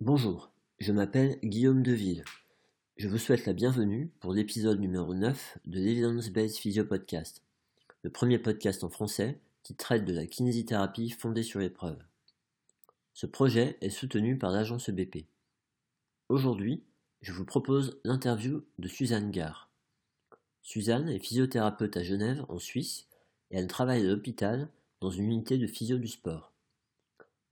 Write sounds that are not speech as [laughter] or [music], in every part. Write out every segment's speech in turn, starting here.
Bonjour, je m'appelle Guillaume Deville. Je vous souhaite la bienvenue pour l'épisode numéro 9 de l'Evidence Based Physio Podcast, le premier podcast en français qui traite de la kinésithérapie fondée sur l'épreuve. Ce projet est soutenu par l'agence BP. Aujourd'hui, je vous propose l'interview de Suzanne Gare. Suzanne est physiothérapeute à Genève, en Suisse, et elle travaille à l'hôpital dans une unité de physio du sport.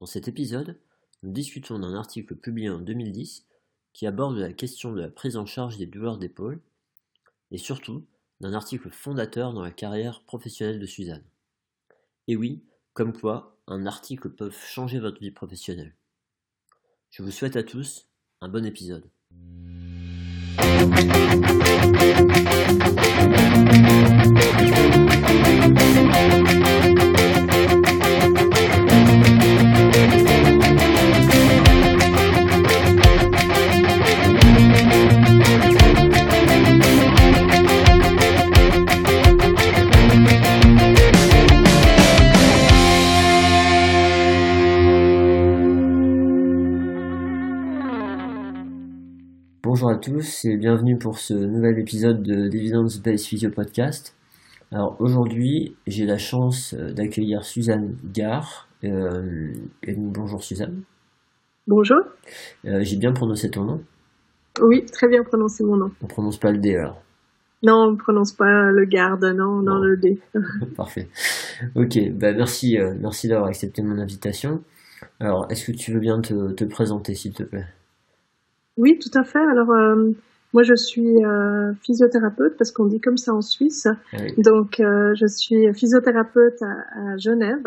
Dans cet épisode, nous discutons d'un article publié en 2010 qui aborde la question de la prise en charge des douleurs d'épaule et surtout d'un article fondateur dans la carrière professionnelle de Suzanne. Et oui, comme quoi, un article peut changer votre vie professionnelle. Je vous souhaite à tous un bon épisode. Tous et bienvenue pour ce nouvel épisode de d'Evidence Based Physio Podcast. Alors aujourd'hui, j'ai la chance euh, d'accueillir Suzanne Gare. Euh, bonjour Suzanne. Bonjour. Euh, j'ai bien prononcé ton nom? Oui, très bien prononcé mon nom. On prononce pas le D alors. Non, on ne prononce pas le garde, non, non, Non. le D. [laughs] Parfait. Ok, bah merci, euh, merci d'avoir accepté mon invitation. Alors, est-ce que tu veux bien te, te présenter s'il te plaît? Oui, tout à fait. Alors, euh, moi, je suis euh, physiothérapeute parce qu'on dit comme ça en Suisse. Oui. Donc, euh, je suis physiothérapeute à, à Genève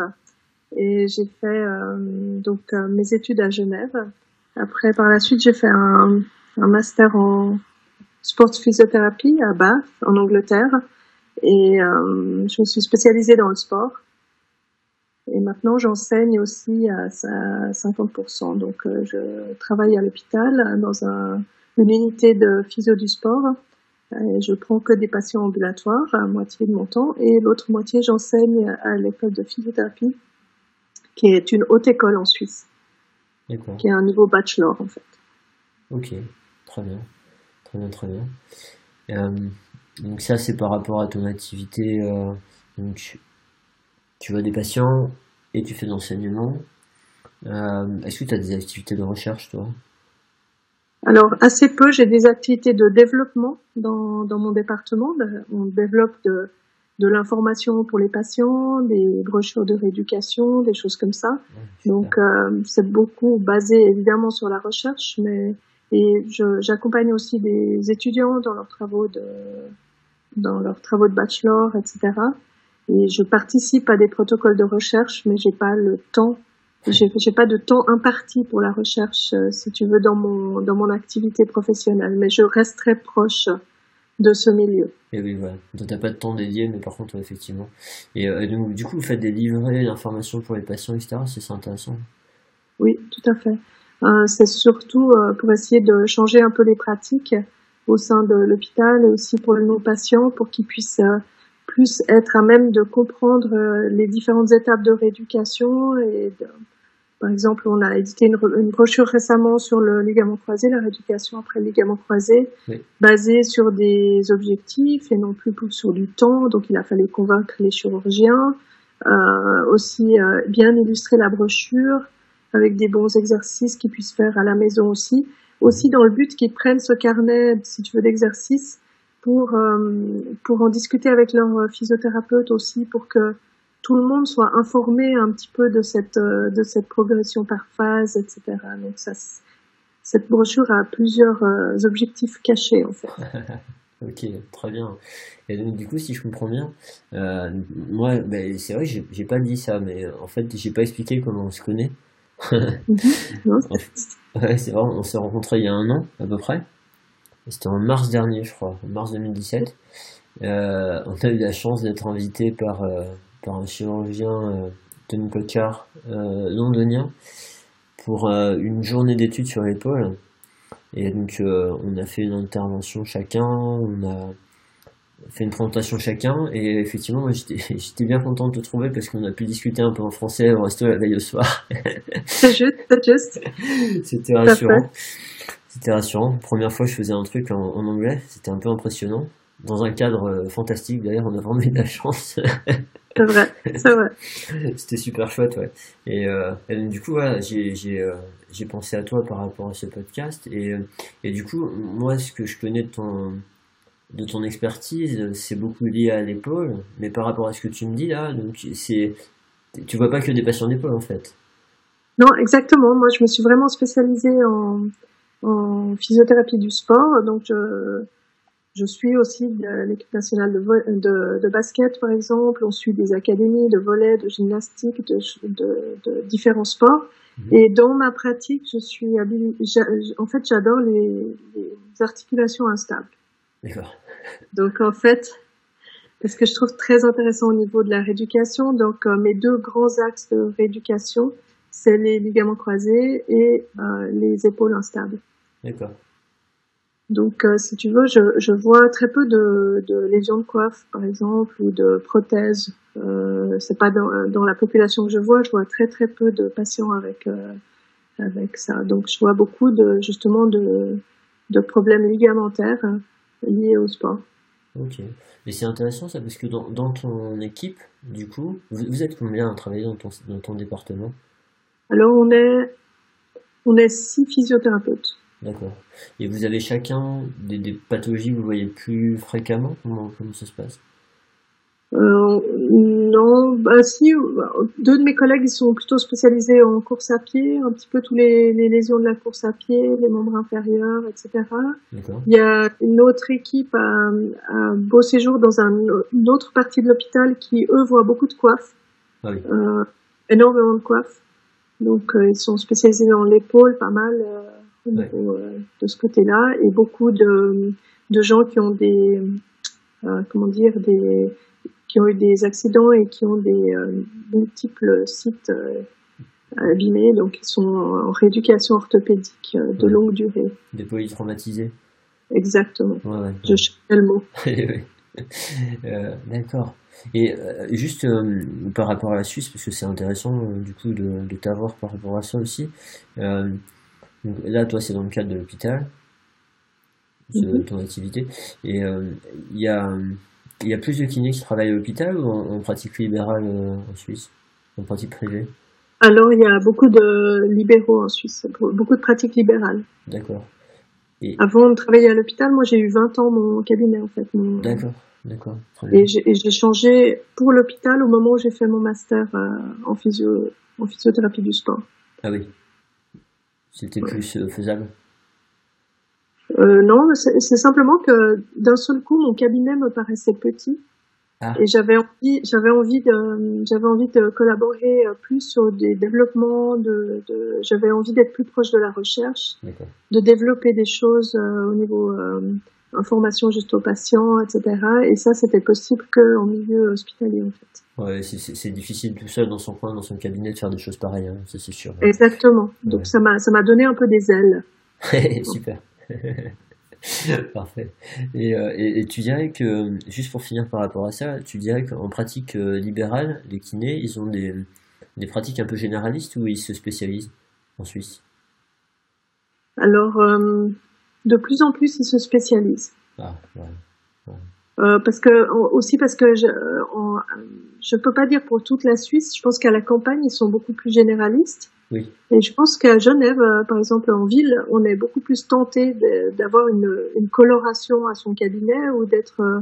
et j'ai fait euh, donc euh, mes études à Genève. Après, par la suite, j'ai fait un, un master en sports physiothérapie à Bath, en Angleterre, et euh, je me suis spécialisée dans le sport. Et maintenant, j'enseigne aussi à à 50%. Donc, euh, je travaille à l'hôpital dans un, une unité de physio du sport. Je prends que des patients ambulatoires à moitié de mon temps et l'autre moitié, j'enseigne à l'école de physiothérapie, qui est une haute école en Suisse, qui est un niveau bachelor en fait. Ok, très bien. Très bien, très bien. Euh, donc ça, c'est par rapport à ton activité. euh, donc, tu- tu vois des patients et tu fais de l'enseignement. Euh, est-ce que tu as des activités de recherche, toi? Alors, assez peu, j'ai des activités de développement dans, dans mon département. De- On développe de, de l'information pour les patients, des brochures de rééducation, des choses comme ça. Ouais. Donc, euh, c'est beaucoup basé évidemment sur la recherche, mais et j'accompagne aussi des étudiants dans leurs travaux de dans leurs travaux de bachelor, etc. Et je participe à des protocoles de recherche, mais j'ai pas le temps, j'ai j'ai pas de temps imparti pour la recherche, euh, si tu veux, dans mon dans mon activité professionnelle. Mais je reste très proche de ce milieu. Et oui, voilà. Donc, t'as pas de temps dédié, mais par contre, effectivement. Et euh, donc, du coup, vous faites des livrets d'informations pour les patients, etc. C'est intéressant. Oui, tout à fait. Euh, c'est surtout euh, pour essayer de changer un peu les pratiques au sein de l'hôpital et aussi pour nos patients pour qu'ils puissent plus être à même de comprendre euh, les différentes étapes de rééducation et de- par exemple, on a édité une, re- une brochure récemment sur le ligament croisé, la rééducation après le ligament croisé, Oui. basée sur des objectifs et non plus sur du temps. Donc, il a fallu convaincre les chirurgiens, euh, aussi euh, bien illustrer la brochure avec des bons exercices qu'ils puissent faire à la maison aussi. Aussi dans le but qu'ils prennent ce carnet, si tu veux, d'exercices pour, euh, pour en discuter avec leur physiothérapeute aussi pour que tout le monde soit informé un petit peu de cette, euh, de cette progression par phase, etc. Donc ça, cette brochure a plusieurs euh, objectifs cachés en fait. [laughs] Ok, très bien. Et donc, du coup, si je comprends bien, euh, moi, ben, c'est vrai j'ai j'ai pas dit ça, mais euh, en fait, j'ai pas expliqué comment on se connaît. [laughs] Non [laughs] Ouais, c'est vrai, on s'est rencontrés il y a un an, à peu près. C'était en mars dernier, je crois, en mars 2017. Euh, on a eu la chance d'être invité par, euh, par un chirurgien, euh, Tony Cochard, euh, londonien, pour euh, une journée d'études sur l'épaule. Et donc, euh, on a fait une intervention chacun, on a, fait une présentation chacun et effectivement [laughs] j'étais bien content de te trouver parce qu'on a pu discuter un peu en français au resto la veille au soir. C'est juste, c'est juste. [laughs] C'était rassurant. C'était rassurant. Première fois je faisais un truc en, en anglais, c'était un peu impressionnant. Dans un cadre euh, fantastique d'ailleurs, on a vraiment eu de la chance. [laughs] C'est vrai, c'est vrai. [laughs] C'était super chouette, ouais. Et, euh, et du coup, voilà, j'ai j'ai euh, j'ai pensé à toi par rapport à ce podcast et et du coup, moi, ce que je connais de ton de ton expertise, c'est beaucoup lié à l'épaule, mais par rapport à ce que tu me dis là, donc c'est, tu vois pas que des patients d'épaule en fait. Non, exactement. Moi, je me suis vraiment spécialisée en, en physiothérapie du sport, donc je, je suis aussi de l'équipe nationale de, de, de, basket, par exemple. On suit des académies de volet, de gymnastique, de, de, de différents sports. Mhm. Et dans ma pratique, je suis en fait, j'adore les, les articulations instables. D'accord. Donc en fait, ce que je trouve très intéressant au niveau de la rééducation, donc euh, mes deux grands axes de rééducation, c'est les ligaments croisés et euh, les épaules instables. D'accord. Donc, euh, si tu veux, je, je, vois très peu de, de, lésions de coiffe, par exemple, ou de prothèses. Euh, c'est pas dans, dans, la population que je vois. Je vois très très peu de patients avec euh, avec ça. Donc, je vois beaucoup de justement de, de problèmes ligamentaires liés au sport. Ok. Mais c'est intéressant ça parce que dans, dans ton équipe, du coup, vous, êtes combien à travailler dans ton, dans ton département? Alors on est on est six physiothérapeutes. D'accord. Et vous avez chacun des, des, pathologies que vous voyez plus fréquemment? Comment, comment ça se passe? Euh, non, bah si, deux de mes collègues ils sont plutôt spécialisés en course à pied, un petit peu tous les, les lésions de la course à pied, les membres inférieurs, etc. Il y a une autre équipe à, à Beau Séjour dans un, une autre partie de l'hôpital qui eux voient beaucoup de coiffes, ah oui. euh, énormément de coiffes. Donc euh, ils sont spécialisés dans l'épaule, pas mal euh, niveau euh, de ce côté-là, et beaucoup de, de gens qui ont des euh, comment dire des qui ont eu des accidents et qui ont des euh, multiples sites abîmés, donc ils sont en rééducation orthopédique de Ouais. longue durée. Des polytraumatisés Exactement. Ouais, ouais. Je cherchais le mot. [laughs] D'accord. Et juste euh, par rapport à la Suisse, parce que c'est intéressant euh, du coup de, de t'avoir par rapport à ça aussi. Euh, donc là, toi, c'est dans le cadre de l'hôpital, de Mhm. ton activité. Et euh, il y a, y a plus de kinés qui travaillent à l'hôpital ou en, en pratique libérale euh, en Suisse, en pratique privée? Alors il y a beaucoup de libéraux en Suisse, beaucoup de pratiques libérales. D'accord. Et Avant de travailler à l'hôpital, moi j'ai eu 20 ans mon cabinet en fait. Mon... d'accord, d'accord. Et j'ai et j'ai changé pour l'hôpital au moment où j'ai fait mon master euh, en, physio, en physiothérapie du sport. Ah oui. C'était Ouais. plus faisable. Euh, non, c'est simplement que d'un seul coup, mon cabinet me paraissait petit Ah. et j'avais envie, j'avais envie de, j'avais envie de collaborer euh, plus sur des développements, de, de j'avais envie d'être plus proche de la recherche, de développer des choses euh, au niveau euh, information juste aux patients, etc. Et ça, c'était possible que en milieu hospitalier en fait. Ouais, c'est- difficile tout seul dans son coin, dans son cabinet, de faire des choses pareilles, hein, ça c'est sûr. Exactement. Donc Ouais. ça m'a, donné un peu des ailes. [laughs] Super. [laughs] Parfait. Et, euh, et, et tu dirais que, juste pour finir par rapport à ça, tu dirais qu'en pratique euh, libérale, les kinés, ils ont des, des pratiques un peu généralistes ou ils se spécialisent en Suisse? Alors, euh, de plus en plus, ils se spécialisent. Ah, ouais. Euh, parce que aussi parce que je euh, en, je peux pas dire pour toute la Suisse. Je pense qu'à la campagne ils sont beaucoup plus généralistes. Oui. Et je pense qu'à Genève, euh, par exemple en ville, on est beaucoup plus tenté d'avoir une, une coloration à son cabinet ou d'être euh,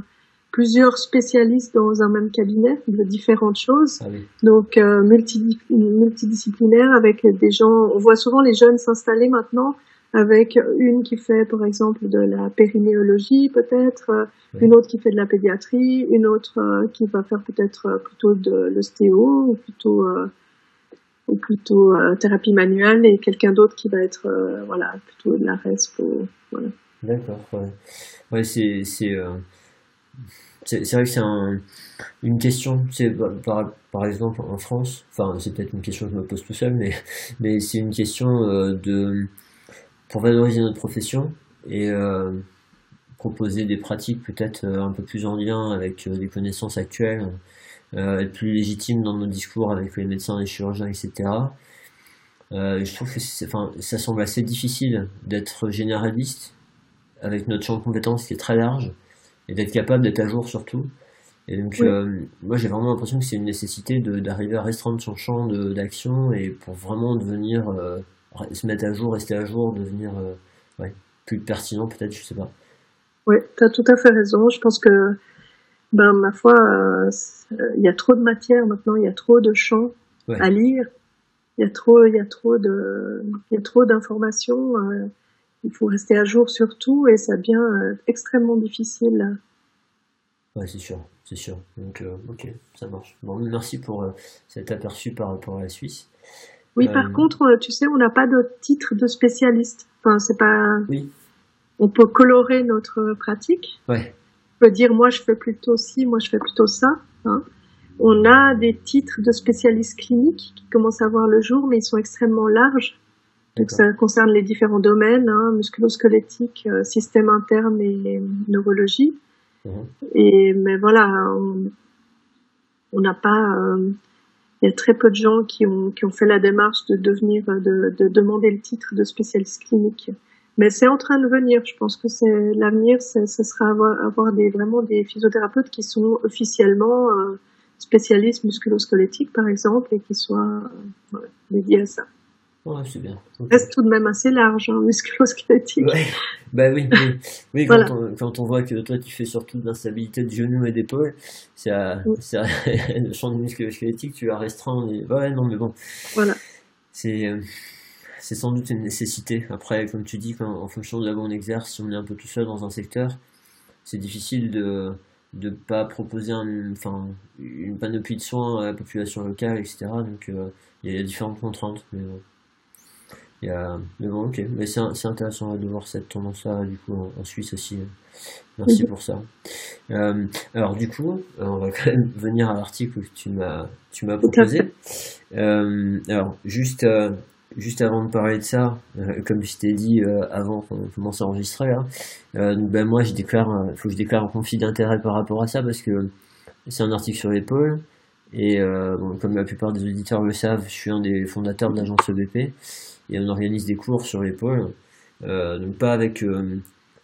plusieurs spécialistes dans un même cabinet de différentes choses. Ah oui. Donc euh, multidi- multidisciplinaire avec des gens. On voit souvent les jeunes s'installer maintenant avec une qui fait par exemple de la périnéologie peut-être, euh, une autre qui fait de la pédiatrie, une autre euh, qui va faire peut-être euh, plutôt de l'ostéo ou plutôt ou plutôt thérapie manuelle et quelqu'un d'autre qui va être voilà plutôt de la resp voilà. D'accord, ouais. Ouais, c'est, c'est, euh, c'est, vrai que c'est un, une question, c'est, par, par exemple, en France, enfin, c'est peut-être une question que je me pose tout seul, mais, mais c'est une question euh, de, pour valoriser notre profession et euh, proposer des pratiques peut-être un peu plus en lien avec les connaissances actuelles, être plus légitime dans nos discours avec les médecins, les chirurgiens, etc. je trouve que enfin, ça semble assez difficile d'être généraliste avec notre champ de compétences qui est très large et d'être capable d'être à jour surtout. Et donc, euh, moi, j'ai vraiment l'impression que c'est une nécessité d'arriver à restreindre son champ d'action et pour vraiment devenir, euh, se mettre à jour, rester à jour, devenir euh, ouais, plus pertinent, peut-être, je sais pas. Oui, tu as tout à fait raison. Je pense que, ben, ma foi, il y a trop de matière maintenant, il y a trop de champs à lire, il y a trop, il y a trop de, il y a trop d'informations il faut rester à jour sur tout et ça devient euh, extrêmement difficile. Ouais, c'est sûr, c'est sûr. Donc, euh, ok, ça marche. Bon, merci pour euh, cet aperçu par rapport à la Suisse. Oui, par contre, tu sais, on n'a pas de titre de spécialiste. Enfin, c'est pas. Oui. On peut colorer notre pratique. Ouais. On peut dire, moi, je fais plutôt ci, moi, je fais plutôt ça. Hein. On a des titres de spécialistes cliniques qui commencent à voir le jour, mais ils sont extrêmement larges. Donc ça concerne les différents domaines, hein, musculo-squelettique, euh, système interne et neurologie. Mhm. Et mais voilà, on n'a pas. Euh, il y a très peu de gens qui ont qui ont fait la démarche de devenir de, de demander le titre de spécialiste clinique. Mais c'est en train de venir. Je pense que c'est l'avenir, ce sera avoir, avoir, des vraiment des physiothérapeutes qui sont officiellement euh, spécialistes musculo-squelettiques par exemple et qui soient dédiés à ça. Ouais, c'est bien. Reste tout de même assez large, hein, musculo-squelettique. Ouais. [laughs] Bah oui, oui. oui quand, on, quand, on, voit que toi tu fais surtout de l'instabilité de genoux et d'épaule, c'est [laughs] le champ de musculo-squelettique, tu as restreint. Ouais, non, mais bon. Voilà. C'est euh, c'est sans doute une nécessité. Après, comme tu dis, quand, en fonction de là où on exerce, si on est un peu tout seul dans un secteur, c'est difficile de de pas proposer un, enfin, une panoplie de soins à la population locale, etc. Donc euh, il y a différentes contraintes. Mais, il y a... Mais bon, ok. Mais c'est intéressant de voir cette tendance-là, du coup, en, Suisse aussi. Merci pour ça. Euh, alors, du coup, euh, on va quand même [laughs] venir à l'article que tu m'as, tu m'as proposé. Euh, alors, juste, juste avant de parler de ça, comme je t'ai dit avant qu'on commence à enregistrer, ben moi, je déclare, faut que je déclare un conflit d'intérêt par rapport à ça parce que c'est un article sur l'épaule. Et bon, comme la plupart des auditeurs le savent, je suis un des fondateurs de l'agence EBP et on organise des cours sur l'épaule, euh, donc pas avec euh,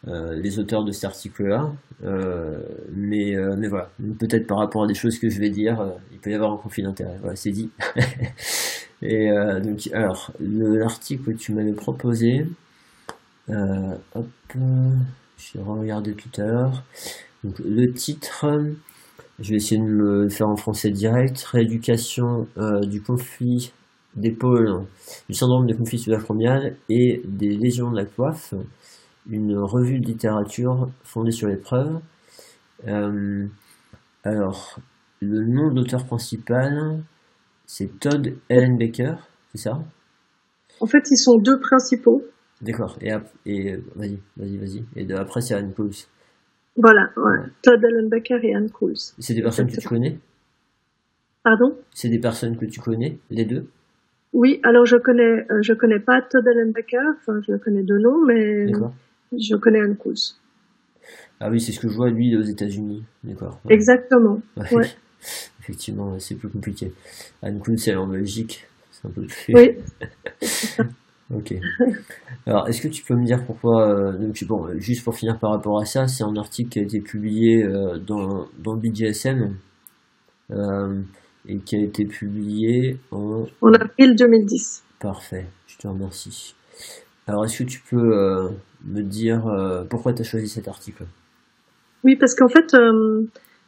euh, les auteurs de cet article-là, mais, mais voilà, peut-être par rapport à des choses que je vais dire, il peut y avoir un conflit d'intérêt. Voilà, c'est dit. [laughs] et donc, alors, l'article que tu m'avais proposé, hop, j'ai regardé tout à l'heure. Donc, le titre, je vais essayer de me faire en français direct. Rééducation du conflit d'épaule, du syndrome de conflit subacromial et des lésions de la coiffe, une revue de littérature fondée sur les preuves. Euh, alors, le nom d'auteur principal, c'est Todd Ellenbecker, c'est ça? En fait, ils sont deux principaux. D'accord. Et, et vas-y, vas-y, vas-y. Et après, c'est Anne Cools. Voilà, ouais. Todd Ellenbecker et Anne Cools. C'est des personnes que tu connais? Pardon? C'est des personnes que tu connais, les deux? Oui, alors je connais, euh, je connais pas Todd Ellenbecker, enfin je connais de nom, mais je connais Anne Kous. Ah oui, c'est ce que je vois lui aux États-Unis, d'accord. Exactement. Ouais. [laughs] Effectivement, c'est plus compliqué. Anne Kous, elle est en Belgique, c'est un peu plus. Oui. [laughs] ok. Alors, est-ce que tu peux me dire pourquoi euh, donc, bon, juste pour finir par rapport à ça, c'est un article qui a été publié euh, dans dans BDSM et qui a été publié en... En avril 2010. Parfait, je te remercie. Alors, est-ce que tu peux euh, me dire euh, pourquoi tu as choisi cet article? Oui, parce qu'en fait, euh,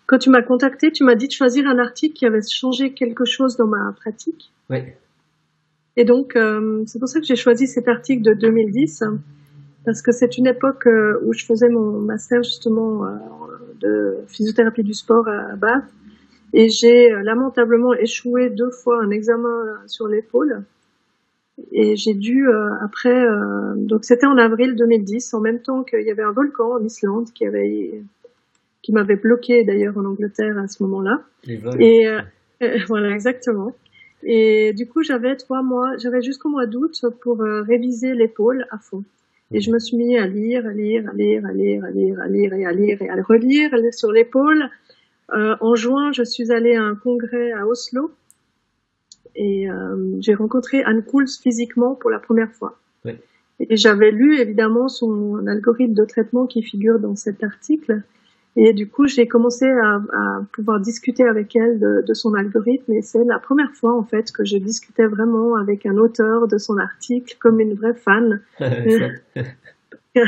quand tu m'as contacté, tu m'as dit de choisir un article qui avait changé quelque chose dans ma pratique. Oui. Et donc, c'est pour ça que j'ai choisi cet article de 2010, parce que c'est une époque où je faisais mon master justement de physiothérapie du sport à Bath et j'ai euh, lamentablement échoué deux fois un examen euh, sur l'épaule. Et j'ai dû euh, après, donc c'était en avril 2010, en même temps qu'il y avait un volcan en Islande qui avait, qui m'avait bloqué d'ailleurs en Angleterre à ce moment-là. Et [laughs] voilà exactement. Et du coup j'avais trois mois, j'avais jusqu'au mois d'août pour réviser l'épaule à fond. Et je me suis mis à lire, à lire, à lire, à lire, à lire, à lire et à lire et à relire sur l'épaule. Euh, en juin, je suis allée à un congrès à Oslo et euh, j'ai rencontré Anne Kouls physiquement pour la première fois. Et j'avais lu évidemment son algorithme de traitement qui figure dans cet article. Et du coup, j'ai commencé à, à, pouvoir discuter avec elle de, de son algorithme. Et c'est la première fois, en fait, que je discutais vraiment avec un auteur de son article comme une vraie fan. [laughs] [laughs]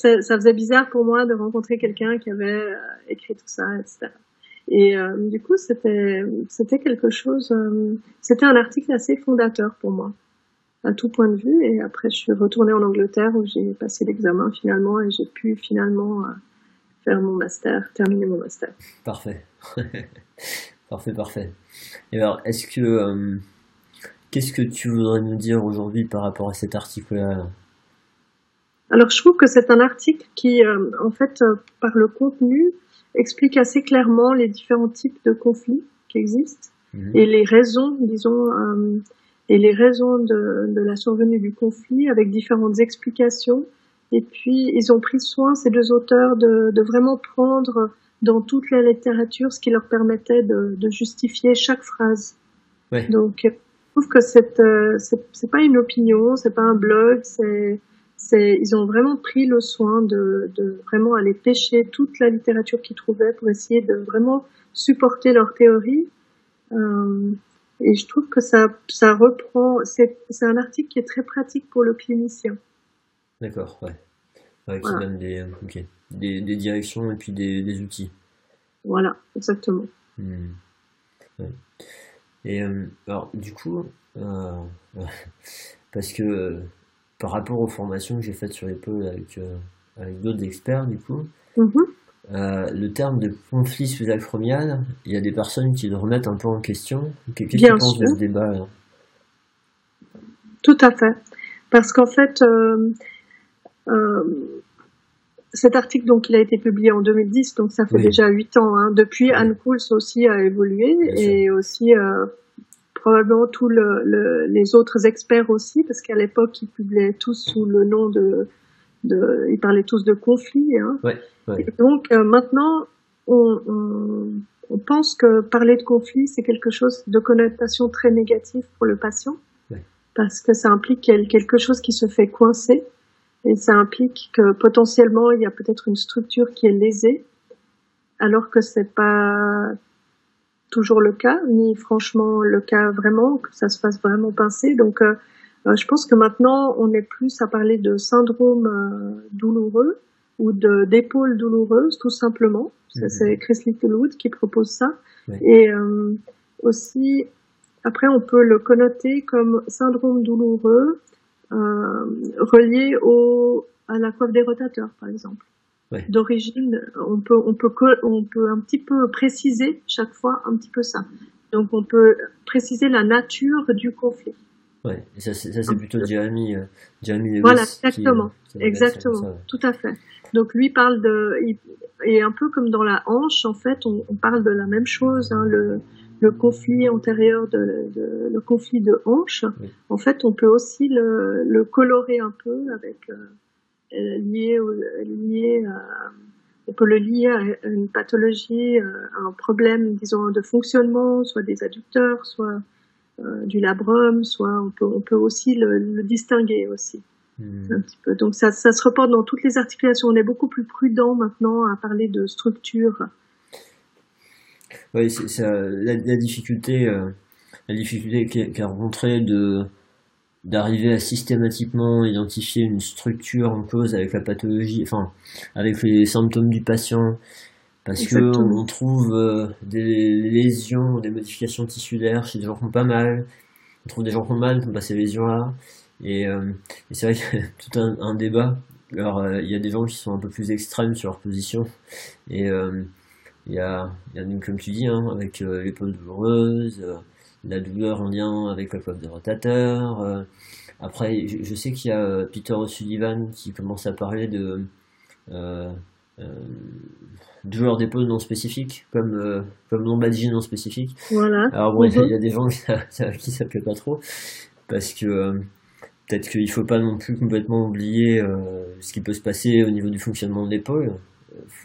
ça, faisait bizarre pour moi de rencontrer quelqu'un qui avait euh, écrit tout ça, etc. Et euh, du coup, c'était quelque chose. Euh, c'était un article assez fondateur pour moi, à tout point de vue. Et après, je suis retournée en Angleterre où j'ai passé l'examen finalement et j'ai pu finalement faire mon master, terminer mon master. Parfait. [laughs] parfait, parfait. Et alors, est-ce que, qu'est-ce que tu voudrais nous dire aujourd'hui par rapport à cet article-là Alors, je trouve que c'est un article qui, euh, en fait, euh, par le contenu, explique assez clairement les différents types de conflits qui existent mhm. et les raisons, disons, et les raisons de, de la survenue du conflit avec différentes explications et puis, ils ont pris soin, ces deux auteurs, de, de vraiment prendre dans toute la littérature ce qui leur permettait de, de justifier chaque phrase. Ouais. Donc, je trouve que euh, c'est c'est pas une opinion, c'est pas un blog, c'est c'est ils ont vraiment pris le soin de, de vraiment aller pêcher toute la littérature qu'ils trouvaient pour essayer de vraiment supporter leur théorie. Euh, et je trouve que ça ça reprend c'est un article qui est très pratique pour le clinicien. D'accord, ouais. ouais qui donne des, des, des, directions et puis des, des outils. Voilà, exactement. Hmm. Ouais. Et euh, alors, du coup, euh, [laughs] parce que euh, par rapport aux formations que j'ai faites sur les pôles avec, euh, avec d'autres experts, du coup, mm -hmm. le terme de conflit sous-acromial, il y a des personnes qui le remettent un peu en question. Qu'est-ce que tu penses de ce débat là Tout à fait. Parce qu'en fait, euh, cet article, donc, il a été publié en 2010, donc ça fait déjà huit ans. Hein. Depuis, Anne Kouls aussi a évolué et aussi euh, probablement tous le, le, les autres experts aussi, parce qu'à l'époque, ils publiaient tous sous le nom de, de ils parlaient tous de conflit. Hein. Ouais, ouais. Et donc euh, maintenant, on, on, on, pense que parler de conflit, c'est quelque chose de connotation très négative pour le patient, parce que ça implique quelque chose qui se fait coincer et ça implique que potentiellement il y a peut-être une structure qui est lésée, alors que c'est pas toujours le cas, ni franchement le cas vraiment, que ça se fasse vraiment pincer. Donc euh, euh je pense que maintenant on est plus à parler de syndrome euh, douloureux ou de d'épaule douloureuse tout simplement. Mhm. C'est Chris Littlewood qui propose ça. Et euh, aussi après on peut le connoter comme syndrome douloureux euh, relié au, à la coiffe des rotateurs, par exemple. Ouais. D'origine, on peut, on peut, on peut un petit peu préciser chaque fois un petit peu ça. Donc, on peut préciser la nature du conflit. Ouais, et ça, c'est, plutôt Jeremy, euh, Jeremy Lewis Voilà, exactement, qui, exactement, ça, tout à fait. Donc, lui parle de, et un peu comme dans la hanche, en fait, on, on parle de la même chose. Hein, le, le conflit antérieur de, de, le conflit de hanche, oui. en fait, on peut aussi le, le colorer un peu avec euh, lié, lié à, on peut le lier à une pathologie, euh, à un problème, disons, de fonctionnement, soit des adducteurs, soit euh, du labrum, soit on peut, on peut aussi le, le distinguer aussi. Mmh. Un petit peu. Donc ça, ça se reporte dans toutes les articulations. On est beaucoup plus prudent maintenant à parler de structure oui, c'est la, la, difficulté, euh, la difficulté qu'a rencontré de d'arriver à systématiquement identifier une structure en cause avec la pathologie, enfin avec les symptômes du patient, parce que on, trouve euh, des lésions, des modifications tissulaires chez des gens qui ont pas mal, on trouve des gens qui ont mal, qui ont pas ces lésions-là, et, euh, et c'est vrai qu'il y a tout un, un débat. Alors euh, il y a des gens qui sont un peu plus extrêmes sur leur position, et euh, il y a, y a comme tu dis, hein, avec euh, l'épaule douloureuse, euh, la douleur en lien avec la coiffe de rotateur. Euh, après, je, je sais qu'il y a euh, Peter O'Sullivan qui commence à parler de euh, douleur d'épaule non spécifique, comme comme lombalgie non spécifique. Voilà. Alors bon, il y a des gens [laughs] qui ça, qui ça plaît pas trop parce que peut-être qu'il ne faut pas non plus complètement oublier ce qui peut se passer au niveau du fonctionnement de l'épaule.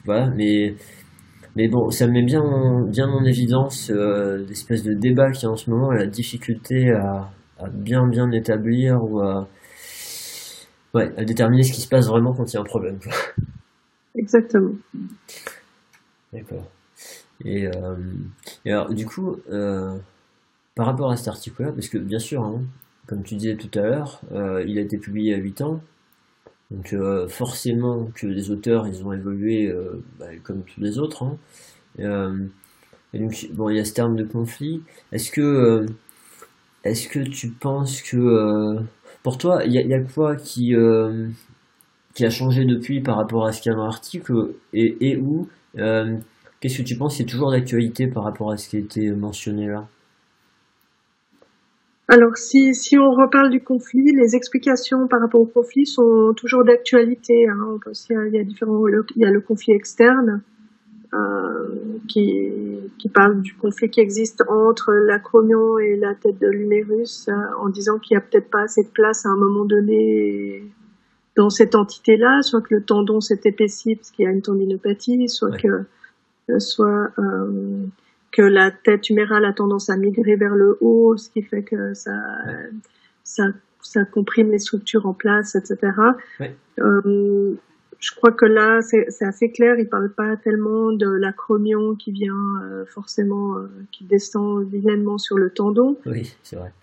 voilà, mais mais bon, ça met bien, bien en évidence l'espèce de débat qui en ce moment et la difficulté à, à bien bien établir ou à, ouais, à déterminer ce qui se passe vraiment quand il y a un problème. Exactement. D'accord. Et, euh, et, alors, du coup, euh, par rapport à cet article-là, parce que bien sûr, hein, comme tu disais tout à l'heure, euh, il a été publié à 8 ans, donc euh, forcément que les auteurs, ils ont évolué euh, bah, comme tous les autres. Hein. et donc, bon, il y a ce terme de conflit. Est-ce que, est-ce que tu penses que, pour toi, il y, a quoi qui qui a changé depuis par rapport à ce qu'il y a dans l'article et, et où euh, Qu'est-ce que tu penses C'est toujours d'actualité par rapport à ce qui a été mentionné là? Alors, si, si on reparle du conflit, les explications par rapport au conflit sont toujours d'actualité. Hein, parce qu'il y a, il y a différents, il y a le conflit externe euh, qui, qui parle du conflit qui existe entre l'acromion et la tête de l'humérus, euh, en disant qu'il n'y a peut-être pas assez de place à un moment donné dans cette entité-là, soit que le tendon s'est épaissi parce qu'il y a une tendinopathie, soit que soit euh, que la tête humérale a tendance à migrer vers le haut, ce qui fait que ça ça, ça comprime les structures en place, etc. Euh, je crois que là, c'est assez clair. Il parle pas tellement de l'acromion qui vient euh, forcément, euh, qui descend vilainement sur le tendon. Oui, c'est vrai.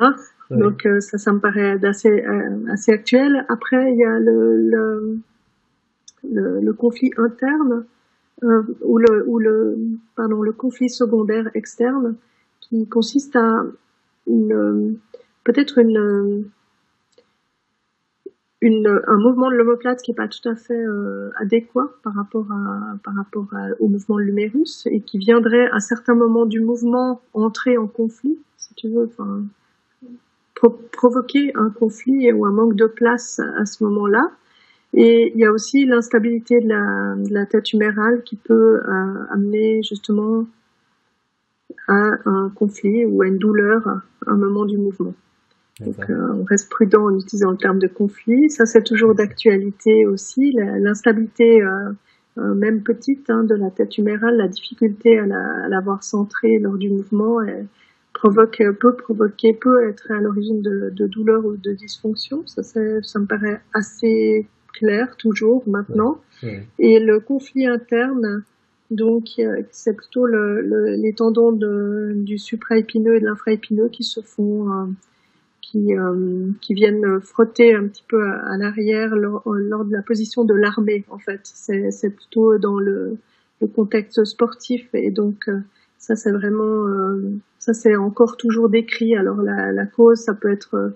Hein? Donc ça, ça me paraît assez, assez actuel. Après, il y a le, le, le, conflit interne ou le, ou le, pardon, le conflit secondaire externe qui consiste à une, peut-être une, une, un mouvement de l'omoplate qui est pas tout à fait euh, adéquat par rapport à, par rapport au mouvement de l'humérus et qui viendrait à certains moments du mouvement entrer en conflit, si tu veux, enfin, provoquer un conflit ou un manque de place à ce moment-là. Et il y a aussi l'instabilité de la, de la, tête humérale qui peut euh, amener justement à un conflit ou à une douleur à un moment du mouvement. Donc euh, on reste prudent en utilisant le terme de conflit. Ça c'est toujours d'actualité aussi. L'instabilité, euh, même petite, hein, de la tête humérale, la difficulté à la, à la centrée lors du mouvement. est provoque, peut provoquer, peut être à l'origine de, de douleurs ou de dysfonction. Ça, ça me paraît assez clair toujours maintenant. Et le conflit interne, donc c'est plutôt le, le, les tendons de, du supraépineux et de l'infraépineux qui se font, euh, qui, euh, qui viennent frotter un petit peu à, l'arrière lors, lors, de la position de l'armée en fait. C'est plutôt dans le, le, contexte sportif et donc euh, ça, c'est vraiment, euh, ça, c'est encore toujours décrit. Alors, la, la, cause, ça peut être euh,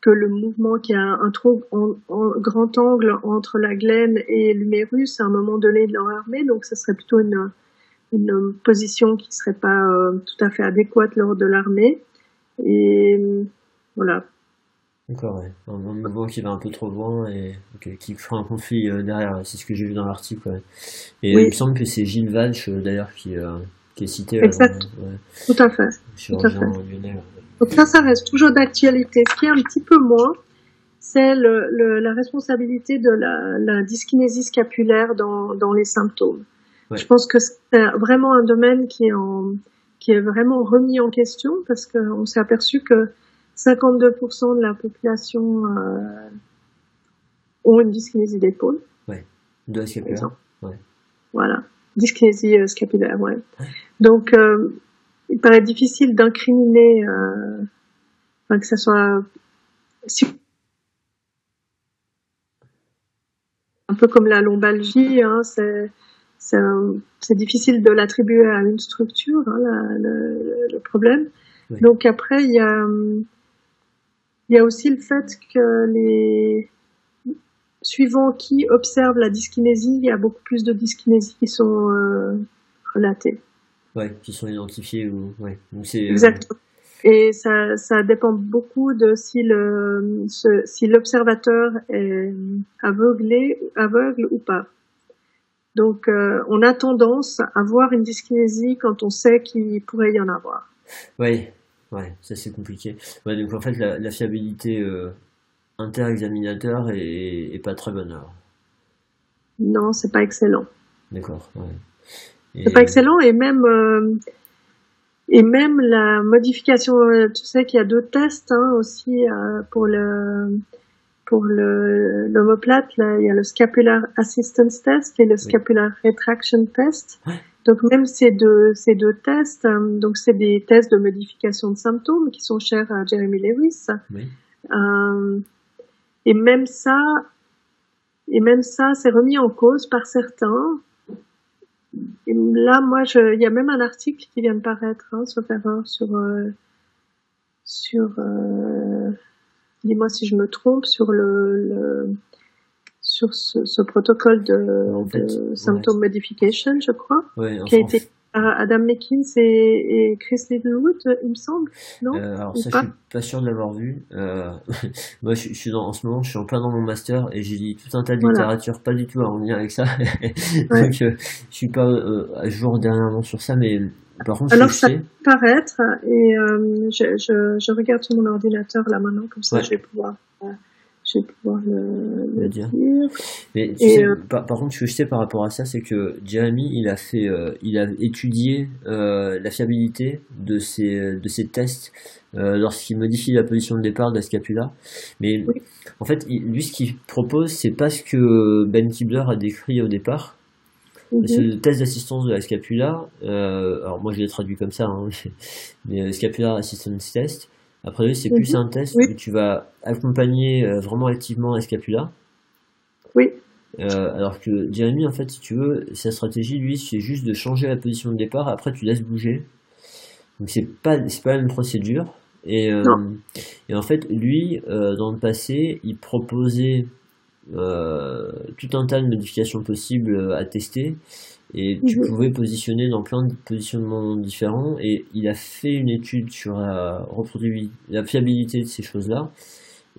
que le mouvement qui a un trop en, grand angle entre la glène et l'humérus à un moment donné de leur armée. Donc, ce serait plutôt une, une position qui serait pas euh, tout à fait adéquate lors de l'armée. Et voilà. D'accord, ouais. Un mouvement qui va un peu trop loin et qui fera un conflit derrière. C'est ce que j'ai vu dans l'article. Ouais. Et il me semble que c'est Gilles Valch, d'ailleurs, qui, qui est cité. Exact. Tout à fait. Tout à fait. Donc ça, ça reste toujours d'actualité. Ce qui est un petit peu moins, c'est le, le, la responsabilité de la, la dyskinésie scapulaire dans, dans les symptômes. Je pense que c'est vraiment un domaine qui est, en, qui est vraiment remis en question parce qu'on s'est aperçu que 52% de la population euh, ont une dyskinésie d'épaule. Ouais. De la scapulaire. Ouais. Voilà dyskinésie euh, scapulaire, ouais. Donc, euh, il paraît difficile d'incriminer, euh, enfin, que ça soit un peu comme la lombalgie, hein, c'est c'est difficile de l'attribuer à une structure, hein, la, le, le, problème. Donc après, il y a il y a aussi le fait que les suivant qui observe la dyskinésie, il y a beaucoup plus de dyskinésies qui sont euh, relatées. Ouais, qui sont identifiées ou ouais. Donc c'est euh, exactement. Et ça, ça dépend beaucoup de si le si l'observateur est aveuglé, aveugle ou pas. Donc euh, on a tendance à voir une dyskinésie quand on sait qu'il pourrait y en avoir. Oui, ouais, ça c'est compliqué. Ouais, donc en fait la, la fiabilité euh, inter-examinateur est, pas très bon alors. Non, c'est pas excellent. D'accord. C'est pas excellent et même euh, et même la modification. Euh, tu sais qu'il y a deux tests hein, aussi euh, pour le pour le l'omoplate. Là, il y a le scapular assistance test et le scapular retraction test. Donc même ces deux ces deux tests, donc c'est des tests de modification de symptômes qui sont chers à Jeremy Lewis. Oui. et même ça, et même ça, c'est remis en cause par certains. Et là, moi, je, il y a même un article qui vient de paraître, hein, sur sur, euh, sur, euh, dis-moi si je me trompe, sur le, le sur ce, ce protocole de, de symptom modification, je crois, qui a été Adam Meckins et, Chris Littlewood, il me semble, non? Euh, Alors ça, je suis pas sûr de l'avoir vu. Euh, [laughs] moi, je, suis dans, en ce moment, je suis en plein dans mon master et j'ai lu tout un tas de littérature, pas du tout en lien avec ça. [laughs] Donc, euh, je suis pas euh, à jour dernièrement sur ça, mais par contre, alors ça peut paraître et je, je, je, regarde sur mon ordinateur là maintenant, comme ça, je vais pouvoir je vais pouvoir le, dire. Mais euh, par, contre, ce que je sais par rapport à ça, c'est que Jeremy, il a fait, euh, il a étudié euh, la fiabilité de ces, de ces tests lorsqu'il modifie la position de départ de la scapula. Mais en fait, lui, ce qu'il propose, c'est pas ce que Ben Kibler a décrit au départ. Mhm. C'est le test d'assistance de la scapula, alors moi je l'ai traduit comme ça, hein, [laughs] mais Scapular Assistance Test, après, c'est plus un test où tu vas accompagner euh, vraiment activement la scapula. Oui. Euh, alors que Jeremy, en fait, si tu veux, sa stratégie, lui, c'est juste de changer la position de départ, après tu laisses bouger. Donc c'est pas, c'est pas la même procédure. Et, euh, et en fait, lui, dans le passé, il proposait tout un tas de modifications possibles à tester et tu mhm. pouvais positionner dans plein de positionnements différents. Et il a fait une étude sur la la fiabilité de ces choses-là.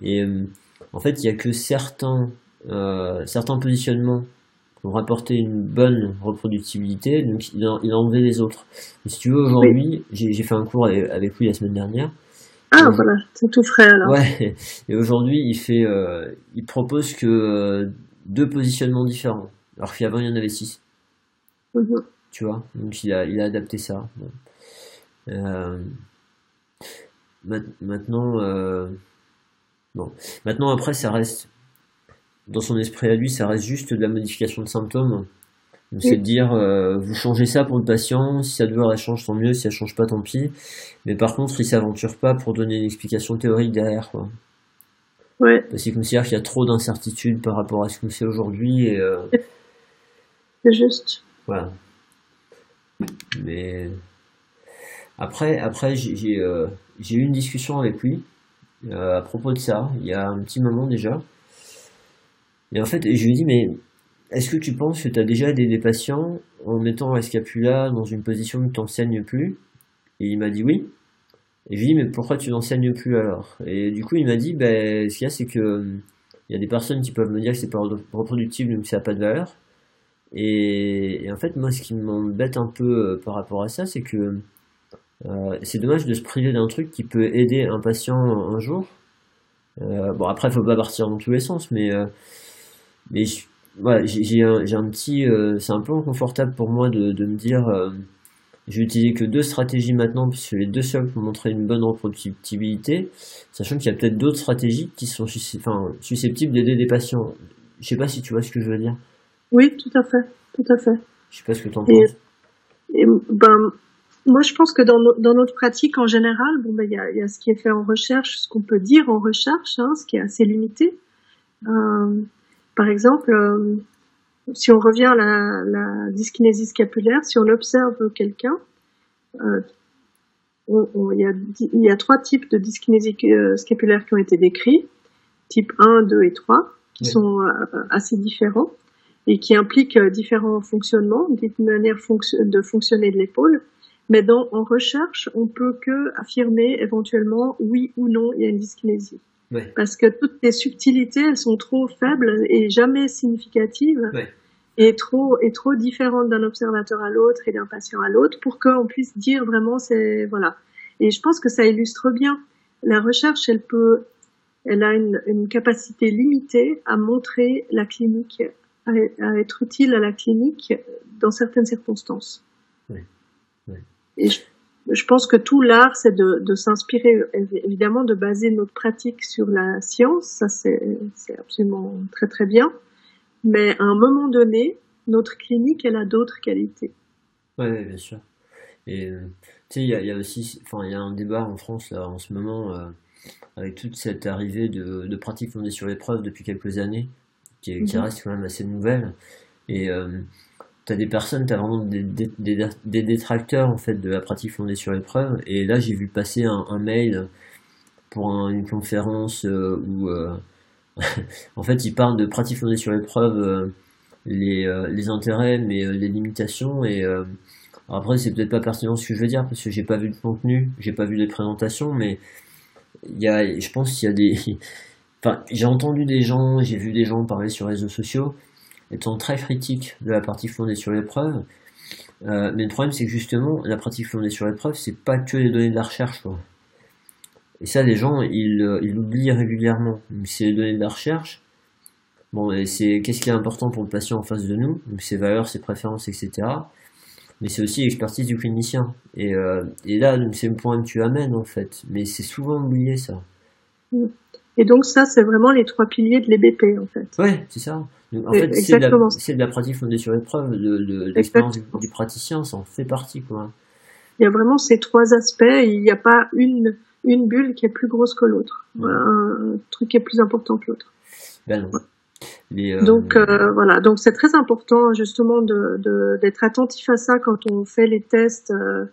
Et euh, en fait il y a que certains euh, certains positionnements qui ont rapporté une bonne reproductibilité. Donc il a, il a enlevé les autres. Si tu veux aujourd'hui j'ai fait un cours avec lui la semaine dernière. Ah voilà. C'est tout frais alors. Ouais. Et aujourd'hui il fait euh, il propose que deux positionnements différents. Alors qu'avant il y en avait six Tu vois, donc il a, il a adapté ça. Euh, maintenant, euh, bon. Maintenant, après, ça reste, dans son esprit à lui, ça reste juste de la modification de symptômes. C'est de dire, euh, vous changez ça pour le patient, si sa douleur elle change, tant mieux, si elle change pas, tant pis. Mais par contre, il s'aventure pas pour donner une explication théorique derrière, quoi. Ouais. Parce qu'il considère qu'il y a trop d'incertitudes par rapport à ce qu'on sait aujourd'hui et. C'est juste. Voilà. Mais après, après j'ai euh, eu une discussion avec lui euh, à propos de ça, il y a un petit moment déjà. Et en fait, je lui ai dit, mais est-ce que tu penses que tu as déjà aidé des patients en mettant la scapula dans une position où tu n'enseignes plus? Et il m'a dit oui. Et je lui ai dit, mais pourquoi tu n'enseignes plus alors? Et du coup, il m'a dit, ben, ce qu'il y a, c'est que il y a des personnes qui peuvent me dire que c'est pas reproductible, donc ça n'a pas de valeur. Et, en fait, moi, ce qui m'embête un peu euh, par rapport à ça, c'est que euh, c'est dommage de se priver d'un truc qui peut aider un patient un jour. Euh, bon, après, il faut pas partir dans tous les sens, mais, mais voilà, j'ai un, petit. c'est un peu inconfortable pour moi de, de me dire. j'ai utilisé que deux stratégies maintenant, puisque les deux seules pour montrer une bonne reproductibilité, sachant qu'il y a peut-être d'autres stratégies qui sont susceptibles d'aider des patients. Je sais pas si tu vois ce que je veux dire. Oui, tout à fait, tout à fait. Je sais pas ce que tu en penses. Et, ben, moi, je pense que dans, dans notre pratique en général, bon, ben, il y a, y a ce qui est fait en recherche, ce qu'on peut dire en recherche, hein, ce qui est assez limité. Euh, par exemple, euh, si on revient à la, la, dyskinésie scapulaire, si on observe quelqu'un, euh, il y, a, y a trois types de dyskinésie euh, scapulaire qui ont été décrits, type 1, 2 et 3, qui sont euh, assez différents et qui implique euh, différents fonctionnements, des manières de fonctionner de l'épaule. Mais dans, en recherche, on peut que affirmer éventuellement oui ou non il y a une dyskinésie. Parce que toutes les subtilités, elles sont trop faibles et jamais significatives. Et trop, et trop différentes d'un observateur à l'autre et d'un patient à l'autre pour qu'on puisse dire vraiment c'est, voilà. Et je pense que ça illustre bien. La recherche, elle peut elle a une, une capacité limitée à montrer la clinique, à, être utile à la clinique dans certaines circonstances. Oui. Oui. Et je, je, pense que tout l'art, c'est de, de s'inspirer, évidemment, de baser notre pratique sur la science. Ça, c'est absolument très très bien. Mais à un moment donné, notre clinique, elle a d'autres qualités. Oui, bien sûr. Et euh, tu sais, il y a, y a, aussi, enfin, il y a un débat en France là, en ce moment euh, avec toute cette arrivée de, de pratiques fondées sur l'épreuve depuis quelques années, qui, qui, mhm. reste quand même assez nouvelle. Et euh, tu as des personnes, tu as vraiment des, des, des, détracteurs en fait de la pratique fondée sur l'épreuve. Et là, j'ai vu passer un, un mail pour une conférence euh, où, euh, [laughs] en fait, ils parlent de pratique fondée sur l'épreuve, les, les intérêts, mais les limitations et après, c'est peut-être pas pertinent ce que je veux dire parce que j'ai pas vu de contenu, j'ai pas vu de présentation, mais il y a, je pense qu'il y a des, [laughs] enfin, j'ai entendu des gens, j'ai vu des gens parler sur les réseaux sociaux, étant très critiques de la partie fondée sur l'épreuve. Euh, mais le problème, c'est que justement, la pratique fondée sur l'épreuve, c'est pas que les données de la recherche, quoi. Et ça, les gens, ils, euh, l'oublient régulièrement. C'est les données de la recherche. Bon, et c'est qu'est-ce qui est important pour le patient en face de nous, ses valeurs, ses préférences, etc mais c'est aussi l'expertise du clinicien. Et, euh, et là, c'est le point que tu amènes en fait, mais c'est souvent oublié ça. Et donc ça, c'est vraiment les trois piliers de l'EBP en fait. Ouais, c'est ça. en fait, c'est de, la pratique fondée sur l'épreuve, de, de l'expérience du, praticien, ça en fait partie quoi. Il y a vraiment ces trois aspects. il n'y a pas une une bulle qui est plus grosse que l'autre, un truc qui est plus important que l'autre. Ben non. Euh, donc euh, voilà, donc c'est très important justement de, d'être attentif à ça quand on fait les tests euh,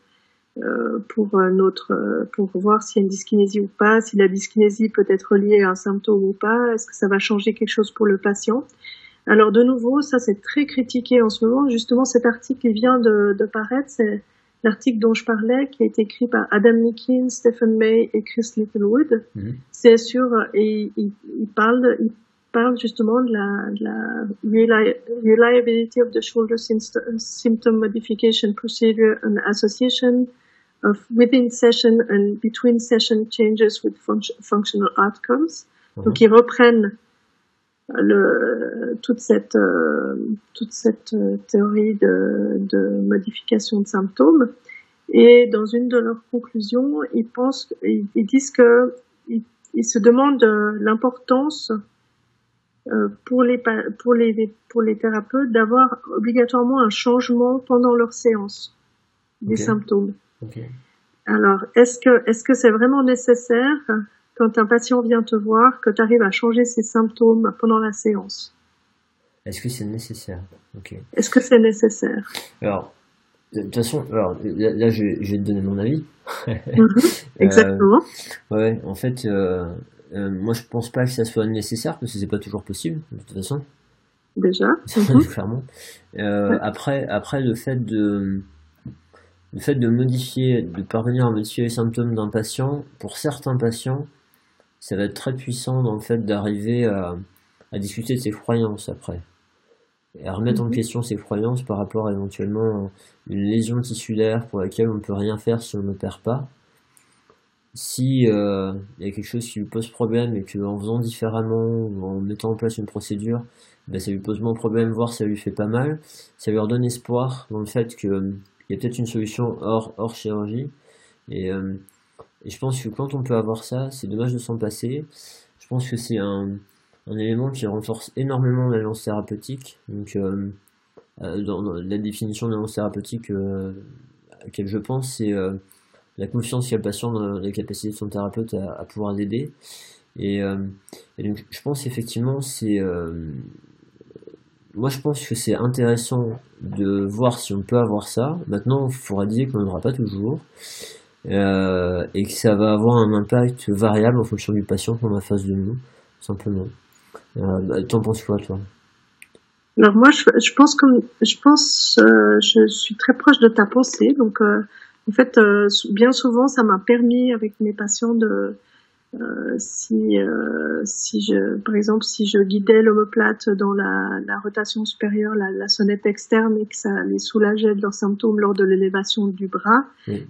pour notre pour voir s'il y a une dyskinésie ou pas, si la dyskinésie peut être liée à un symptôme ou pas, est-ce que ça va changer quelque chose pour le patient. Alors de nouveau, ça c'est très critiqué en ce moment. Justement, cet article qui vient de, de paraître, c'est l'article dont je parlais, qui a été écrit par Adam Nikin, Stephen May et Chris Littlewood. Mhm. C'est sûr, et il, il parle, il parle justement de la, de la reliability of the shoulder symptom modification procedure and association of within session and between session changes with functional outcomes. Mhm. Donc ils reprennent le, toute cette euh, toute cette euh, théorie de, de modification de symptômes et dans une de leurs conclusions ils pensent ils, ils disent que ils, ils se demandent l'importance euh, pour les pour les pour les thérapeutes d'avoir obligatoirement un changement pendant leur séance des symptômes. Alors, est-ce que est-ce que c'est vraiment nécessaire quand un patient vient te voir que tu arrives à changer ses symptômes pendant la séance? Est-ce que c'est nécessaire? Est-ce que c'est nécessaire? Alors, de toute façon, alors là, je, vais te donner mon avis. Mhm. [laughs] exactement. Euh, ouais, en fait, euh, euh, moi, je pense pas que ça soit nécessaire parce que c'est pas toujours possible de toute façon. Déjà. [laughs] Clairement. Euh, Après, après le fait de le fait de modifier, de parvenir à modifier les symptômes d'un patient, pour certains patients, ça va être très puissant dans le fait d'arriver à, à discuter de ses croyances après. Et à remettre en mhm. question ses croyances par rapport à éventuellement une lésion tissulaire pour laquelle on ne peut rien faire si on ne perd pas si euh, il y a quelque chose qui lui pose problème et qu'en faisant différemment ou en mettant en place une procédure, ben ça lui pose moins de problème, voire ça lui fait pas mal, ça leur donne espoir dans le fait qu'il y a peut-être une solution hors, hors chirurgie. Et, euh, et, je pense que quand on peut avoir ça, c'est dommage de s'en passer. Je pense que c'est un, un élément qui renforce énormément l'alliance thérapeutique. Donc, euh, dans, la définition de l'alliance thérapeutique à laquelle je pense, c'est la confiance qu'il y a le patient dans la capacité de son thérapeute à, pouvoir l'aider. Euh, et, donc, je pense effectivement, c'est. Euh, moi, je pense que c'est intéressant de voir si on peut avoir ça. Maintenant, il faudra dire qu'on n'aura pas toujours. Euh, et que ça va avoir un impact variable en fonction du patient qu'on a face de nous, simplement. Bah, t'en penses quoi, toi? Alors moi, je, pense comme je pense, je suis très proche de ta pensée, donc en fait, euh, bien souvent, ça m'a permis avec mes patients de euh, si euh, si je par exemple si je guidais l'omoplate dans la, la rotation supérieure, la, la, sonnette externe et que ça les soulageait de leurs symptômes lors de l'élévation du bras,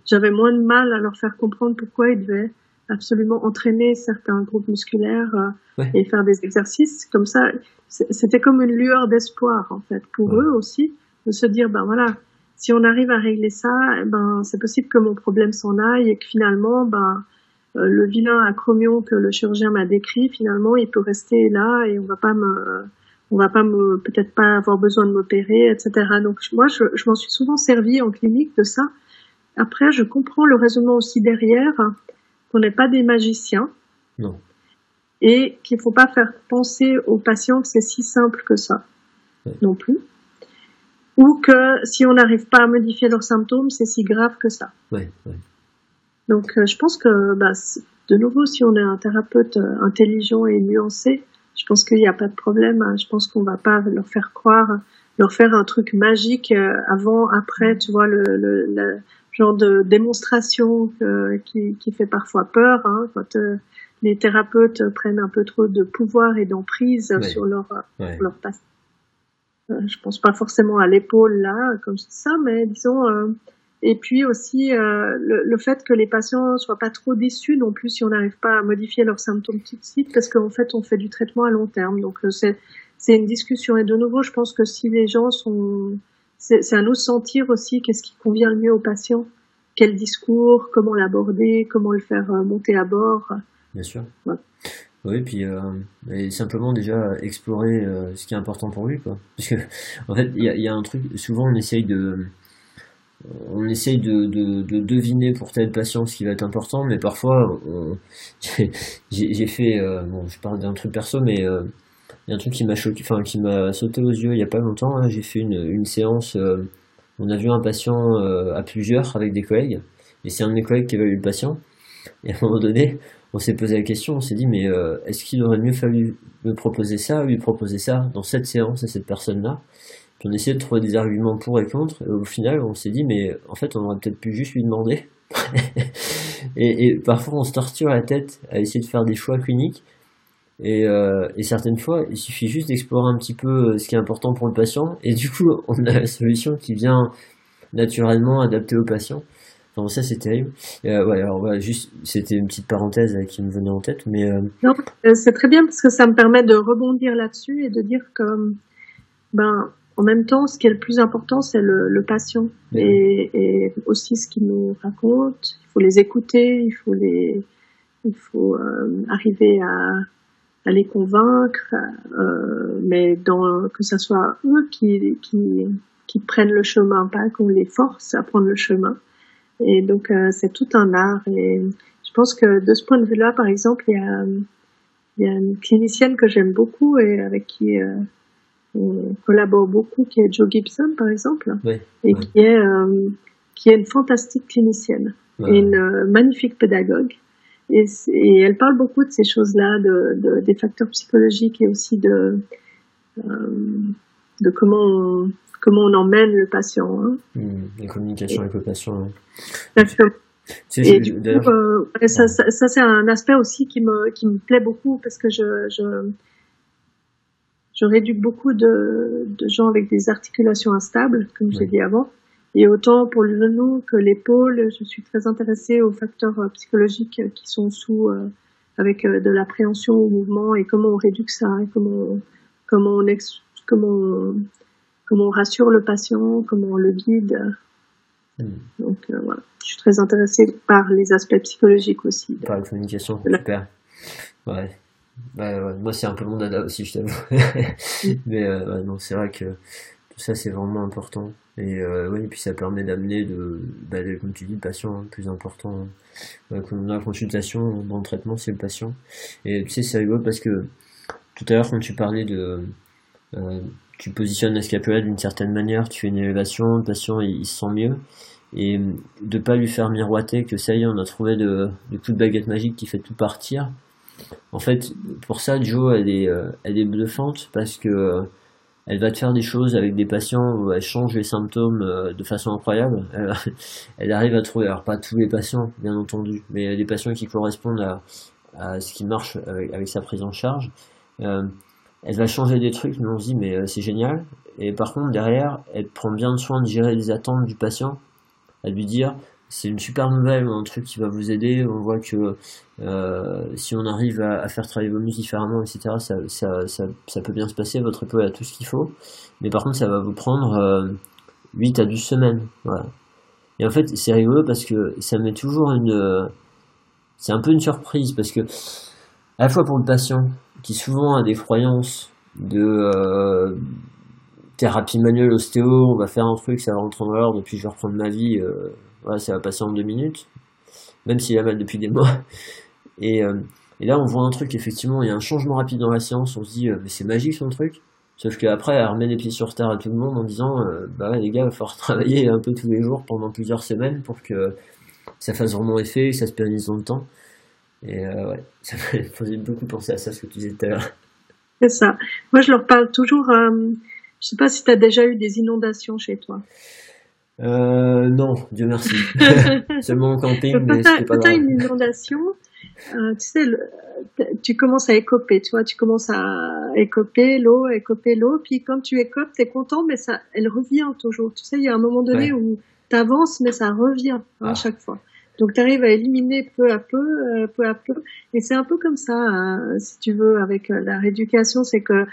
j'avais moins de mal à leur faire comprendre pourquoi ils devaient absolument entraîner certains groupes musculaires et faire des exercices comme ça. C'était comme une lueur d'espoir en fait pour eux aussi de se dire ben voilà si on arrive à régler ça, eh ben c'est possible que mon problème s'en aille et que finalement ben le vilain acromion que le chirurgien m'a décrit finalement il peut rester là et on va pas me on va pas me peut-être pas avoir besoin de m'opérer, etc. Donc moi, je, je m'en suis souvent servi en clinique de ça. Après, je comprends le raisonnement aussi derrière qu'on n'est pas des magiciens. Non. Et qu'il faut pas faire penser aux patients que c'est si simple que ça non plus. Ou que si on n'arrive pas à modifier leurs symptômes, c'est si grave que ça. Ouais, ouais. Donc euh, je pense que bah, de nouveau, si on est un thérapeute euh, intelligent et nuancé, je pense qu'il n'y a pas de problème. Hein. Je pense qu'on va pas leur faire croire, leur faire un truc magique euh, avant, après, tu vois, le, le, genre de démonstration qui, qui, fait parfois peur. Hein, quand euh, les thérapeutes prennent un peu trop de pouvoir et d'emprise sur leur, ouais. leur. Euh, je pense pas forcément à l'épaule là, comme ça, mais disons et puis aussi euh, le, le, fait que les patients soient pas trop déçus non plus si on n'arrive pas à modifier leurs symptômes tout de suite, parce qu'en fait on fait du traitement à long terme. Donc euh, c'est c'est une discussion. Et de nouveau, je pense que si les gens sont, c'est à nous de sentir aussi qu'est-ce qui convient le mieux aux patients, quel discours, comment l'aborder, comment le faire euh, monter à bord. Bien sûr. Ouais. Oui, puis euh, et simplement déjà explorer euh, ce qui est important pour lui, quoi. Parce que en fait, il y a, y a, un truc. Souvent, on essaye de on essaye de, de, de, deviner pour tel patient ce qui va être important, mais parfois, [laughs] j'ai fait, euh, bon, je parle d'un truc perso, mais euh, il y a un truc qui m'a choqué, enfin, qui m'a sauté aux yeux il y a pas longtemps. Hein, j'ai fait une, séance, euh, on a vu un patient à plusieurs avec des collègues, et c'est un de mes collègues qui avait eu le patient, et à un moment donné, on s'est posé la question, on s'est dit, mais est-ce qu'il aurait mieux fallu me proposer ça, lui proposer ça dans cette séance à cette personne-là on essayait de trouver des arguments pour et contre, et au final on s'est dit mais en fait on aurait peut-être pu juste lui demander. [laughs] et, et, parfois on se torture la tête à essayer de faire des choix cliniques, et, euh, et certaines fois il suffit juste d'explorer un petit peu euh, ce qui est important pour le patient, et du coup [laughs] on a la solution qui vient naturellement adaptée au patient. Enfin ça c'est terrible. Euh, ouais, alors voilà, juste c'était une petite parenthèse qui me venait en tête, mais euh... non, euh, c'est très bien parce que ça me permet de rebondir là-dessus et de dire que ben en même temps, ce qui est le plus important, c'est le, le, patient et, et, aussi ce qu'il nous raconte. Il faut les écouter, il faut les, il faut euh, arriver à, à, les convaincre, euh, mais dans, que ce soit eux qui, qui, qui prennent le chemin, pas qu'on les force à prendre le chemin. Et donc euh, c'est tout un art. Et je pense que de ce point de vue-là, par exemple, il y a, il y a une clinicienne que j'aime beaucoup et avec qui euh, collabore beaucoup, qui est Joe Gibson par exemple, oui, et oui. qui est euh, qui est une fantastique clinicienne et une euh, magnifique pédagogue. Et, elle parle beaucoup de ces choses-là, de, de- des facteurs psychologiques et aussi de euh, de comment on, comment on emmène le patient. Hein. Hmm, la communication avec le patient. hein. Et du coup, ça, ça, ça, c'est un aspect aussi qui me, qui me plaît beaucoup parce que je, je, je réduis beaucoup de, de gens avec des articulations instables, comme j'ai Oui. dit avant. Et autant pour le genou que l'épaule, je suis très intéressée aux facteurs euh, psychologiques qui sont sous, euh, avec euh, de l'appréhension au mouvement et comment on réduit ça, et comment, on- comment on, ex, comment on, comment on rassure le patient, comment on le guide. Donc euh, voilà, je suis très intéressée par les aspects psychologiques aussi. par la communication, super. Ouais. Ouais, ouais, Moi, c'est un peu mon dada aussi, je t'avoue. [laughs] Mais euh, ouais, non, c'est vrai que tout ça, c'est vraiment important. Et euh, oui, puis ça permet d'amener, de, bah, de- comme tu dis, le patient, hein, le plus important euh, dans la consultation, dans le traitement, c'est le patient. Et tu sais, c'est rigolo parce que tout à l'heure, quand tu parlais de... euh, tu positionnes la scapula d'une certaine manière, tu fais une élévation, le patient, il, il se sent mieux. Et de pas lui faire miroiter que ça y est, on a trouvé de, de coup de baguette magique qui fait tout partir. En fait, pour ça, Jo, elle est, euh, elle est bluffante parce que euh, elle va te faire des choses avec des patients où elle change les symptômes euh, de façon incroyable. Elle, [laughs] arrive à trouver, alors pas tous les patients, bien entendu, mais des patients qui correspondent à, ce qui marche avec, sa prise en charge. Elle va changer des trucs, mais on se dit, mais c'est génial. Et par contre, derrière, elle prend bien soin de gérer les attentes du patient, à lui dire, c'est une super nouvelle, un truc qui va vous aider. On voit que euh, si on arrive à, faire travailler vos muscles différemment, etc., ça, ça, ça, peut bien se passer. Votre épaule a tout ce qu'il faut. Mais par contre, ça va vous prendre euh, 8 à 12 semaines. Voilà. Et en fait, c'est rigolo parce que ça met toujours une. C'est un peu une surprise parce que, à la fois pour le patient, qui souvent a des croyances de euh, thérapie manuelle ostéo, on va faire un truc, ça va rentrer dans l'ordre, puis je vais reprendre ma vie. Euh, ça va passer en deux minutes, même s'il a mal depuis des mois. [laughs] Et, euh, et, là, on voit un truc, effectivement, il y a un changement rapide dans la séance, on se dit, euh, c'est magique son truc. Sauf qu'après, elle remet les pieds sur terre à tout le monde en disant, euh, bah les gars, il va falloir [laughs] travailler un peu tous les jours pendant plusieurs semaines pour que ça fasse vraiment effet, que ça se pérennise dans le temps. Et ouais, [laughs] ça me faisait beaucoup penser à ça, ce que tu disais tout à l'heure. C'est ça. Moi, je leur parle toujours. je sais pas si tu as déjà eu des inondations chez toi. Euh, non, Dieu merci. [laughs] Seulement en camping, mais c'est pas grave. une inondation, euh, tu sais, tu commences à écoper, tu vois, tu commences à écoper l'eau, écoper l'eau, puis quand tu écopes, t'es content, mais ça, elle revient toujours. Tu sais, il y a un moment donné où tu avances, mais ça revient hein, à ah. chaque fois. Donc tu arrives à éliminer peu à peu, euh, peu à peu, et c'est un peu comme ça, hein, si tu veux, avec euh, la rééducation, c'est que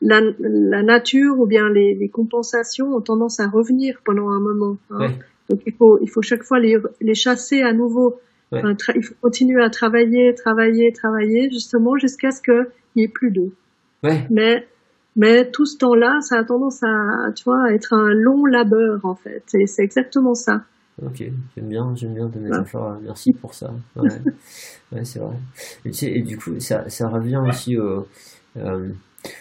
la, la, nature ou bien les, les, compensations ont tendance à revenir pendant un moment. Hein. Donc il faut, il faut chaque fois les, les chasser à nouveau. il faut continuer à travailler, travailler, travailler, justement jusqu'à ce qu'il n'y ait plus d'eau. Ouais. Mais, mais tout ce temps-là, ça a tendance à, tu vois, à être un long labeur en fait. Et c'est exactement ça. Ok, j'aime bien, j'aime bien tes métaphores. Merci pour ça. Ouais, [laughs] ouais c'est vrai. Et, tu sais, et du coup, ça, ça revient aussi au, euh,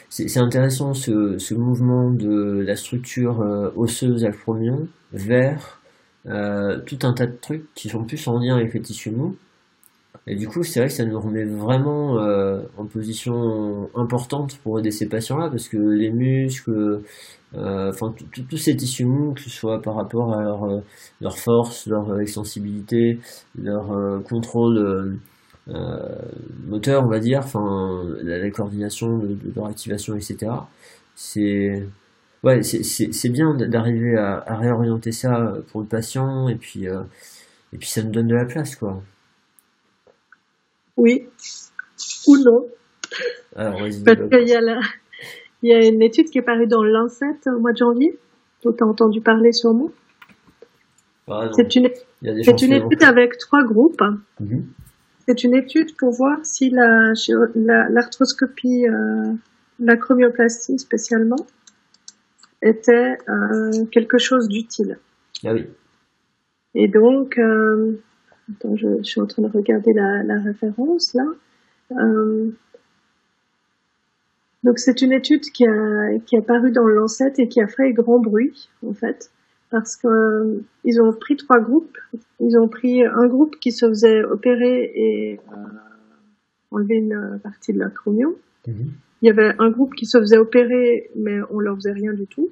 c'est intéressant ce, mouvement de la structure euh, osseuse acromion vers euh, tout un tas de trucs qui sont plus en lien avec les tissus mous. Et du coup, c'est vrai que ça nous remet vraiment euh, en position importante pour aider ces patients-là, parce que les muscles, enfin tous ces tissus mous, que ce soit par rapport à leur, force, leur extensibilité, leur contrôle moteur, on va dire, enfin la, coordination de, leur activation, etc. C'est ouais, c'est bien d'arriver à, à, réorienter ça pour le patient et puis euh, et puis ça nous donne de la place, quoi. Oui ou non. Alors, Parce qu'il y a la, il y a une étude qui est parue dans Lancet au mois de janvier, dont tu as entendu parler sûrement. c'est une, c'est une étude avec trois groupes. Mhm. C'est une étude pour voir si l'arthroscopie, la, euh, l'acromioplastie spécialement, était euh, quelque chose d'utile. Ah oui. Et donc, euh, attends, je, je, suis en train de regarder la, la référence là. Donc c'est une étude qui a, qui a paru dans le Lancet et qui a fait grand bruit en fait parce que ils ont pris trois groupes. Ils ont pris un groupe qui se faisait opérer et euh, enlever une partie de l'acromion. Mhm. Il y avait un groupe qui se faisait opérer, mais on leur faisait rien du tout.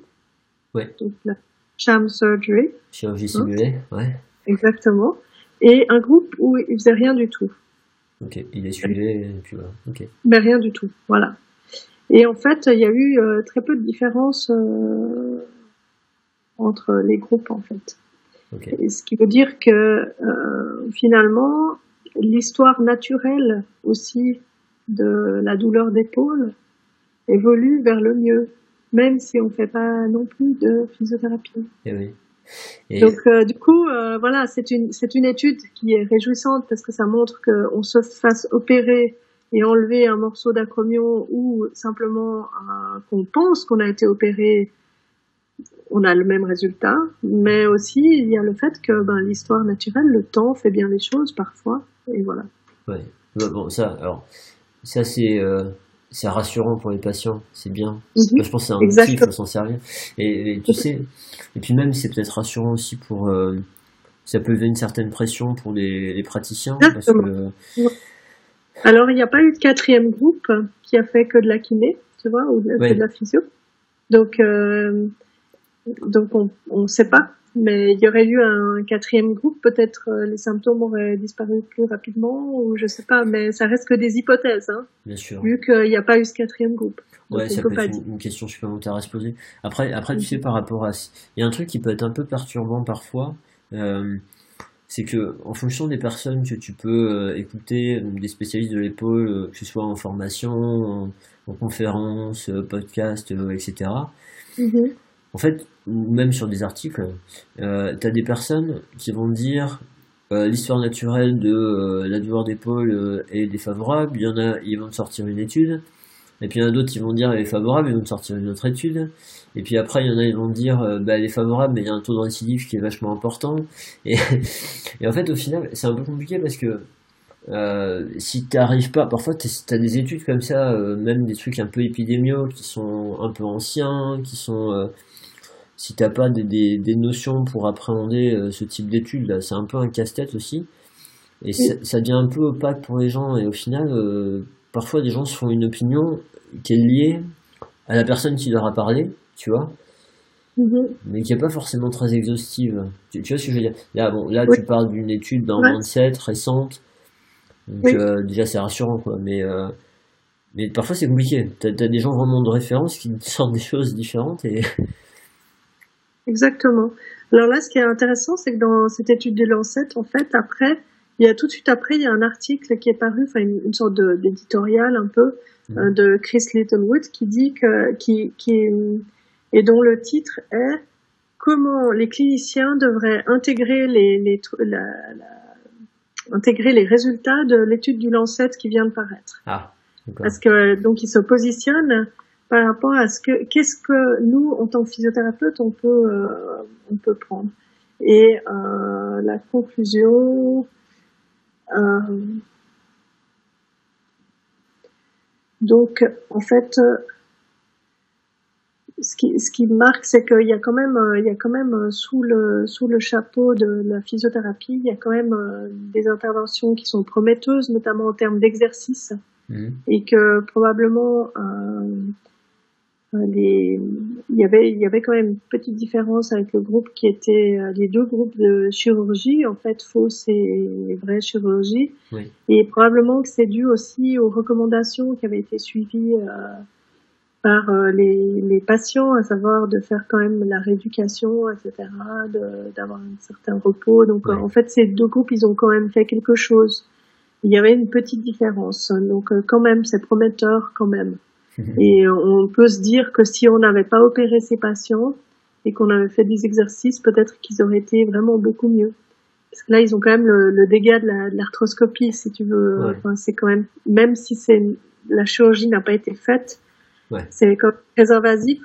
Ouais. Donc la sham surgery. Chirurgie simulée, ouais. Exactement. Et un groupe où ils faisaient rien du tout. Ok, il est suivi et puis voilà. Ok. Mais rien du tout, voilà. Et en fait, il y a eu euh, très peu de différences euh, entre les groupes en fait. ce qui veut dire que euh, finalement, l'histoire naturelle aussi de la douleur d'épaule évolue vers le mieux, même si on ne fait pas non plus de physiothérapie. Eh Donc euh, du coup, euh, voilà, c'est une c'est une étude qui est réjouissante parce que ça montre qu'on se fasse opérer et enlever un morceau d'acromion ou simplement qu'on pense qu'on a été opéré on a le même résultat, mais aussi il y a le fait que ben, l'histoire naturelle, le temps fait bien les choses parfois, et voilà. Ouais. Bon, ça, alors, ça c'est euh, rassurant pour les patients, c'est bien. Mhm. Je pense que c'est un outil, il faut s'en servir. Et, tu sais, et puis même c'est peut-être rassurant aussi pour, euh, ça peut lever une certaine pression pour les, les praticiens. Parce que... Alors il n'y a pas eu de quatrième groupe qui a fait que de la kiné, tu vois, ou de, de la physio. Donc euh, donc on ne sait pas, mais il y aurait eu un quatrième groupe, peut-être euh, les symptômes auraient disparu plus rapidement, ou je sais pas, mais ça reste que des hypothèses, hein, Bien sûr. vu qu'il n'y a pas eu ce quatrième groupe. Ouais, ça peut, être une, question supplémentaire à se poser. Après, après tu sais, par rapport à... Il y a un truc qui peut être un peu perturbant parfois. Euh, c'est que en fonction des personnes que tu peux écouter, des spécialistes de l'épaule, que ce soit en formation, en, conférence, podcast, etc. En fait, même sur des articles, euh, tu as des personnes qui vont dire euh, l'histoire naturelle de euh, la douleur d'épaule euh, est défavorable. Il y en a, ils vont te sortir une étude. Et puis il y en a d'autres qui vont dire elle est favorable, ils vont te sortir une autre étude. Et puis après, il y en a qui vont dire bah, elle est favorable, mais il y a un taux de récidive qui est vachement important. Et, [laughs] et en fait, au final, c'est un peu compliqué parce que euh, si t'arrives pas, parfois tu as des études comme ça, même des trucs un peu épidémiaux qui sont un peu anciens, qui sont si t'as pas des, des, notions pour appréhender euh, ce type d'études, c'est un peu un casse-tête aussi. Et ça, devient un peu opaque pour les gens. Et au final, euh, parfois, des gens se font une opinion qui est liée à la personne qui leur a parlé, tu vois, mm-hmm. mais qui n'est pas forcément très exhaustive. Tu, vois ce que je veux dire? Là, bon, là tu parles d'une étude dans ouais. 27, récente. Donc, euh, déjà, c'est rassurant, quoi. Mais, mais parfois, c'est compliqué. T'as as des gens vraiment de référence qui [laughs] sortent des choses différentes et. Exactement. Alors là, ce qui est intéressant, c'est que dans cette étude de Lancet, en fait, après, il y a tout de suite après, il y a un article qui est paru, enfin une, sorte d'éditorial un peu mmh. euh, de Chris Littlewood qui dit que, qui, qui et dont le titre est comment les cliniciens devraient intégrer les, les la, la, intégrer les résultats de l'étude du Lancet qui vient de paraître. Ah, Parce que donc il se positionne par rapport à ce que qu'est-ce que nous en tant que physiothérapeute on peut euh, on peut prendre et euh, la conclusion euh, donc en fait ce qui, ce qui marque, c'est qu'il y a quand même, il y a quand même sous le sous le chapeau de la physiothérapie, il y a quand même des interventions qui sont prometteuses, notamment en termes d'exercice, mmh. et que probablement les, il y avait il y avait quand même une petite différence avec le groupe qui était euh, les deux groupes de chirurgie. En fait fausse et vraie chirurgie oui. et probablement que c'est dû aussi aux recommandations qui avaient été suivies euh, par euh, les, les, patients à savoir de faire quand même la rééducation etc d'avoir un certain repos. Donc en fait ces deux groupes ils ont quand même fait quelque chose. Il y avait une petite différence. Donc quand même c'est prometteur quand même et on peut se dire que si on n'avait pas opéré ces patients et qu'on avait fait des exercices, peut-être qu'ils auraient été vraiment beaucoup mieux. Parce que là, ils ont quand même le, dégât de l'arthroscopie, si tu veux. Enfin, c'est quand même, même si c'est la chirurgie n'a pas été faite, ouais. c'est très invasif.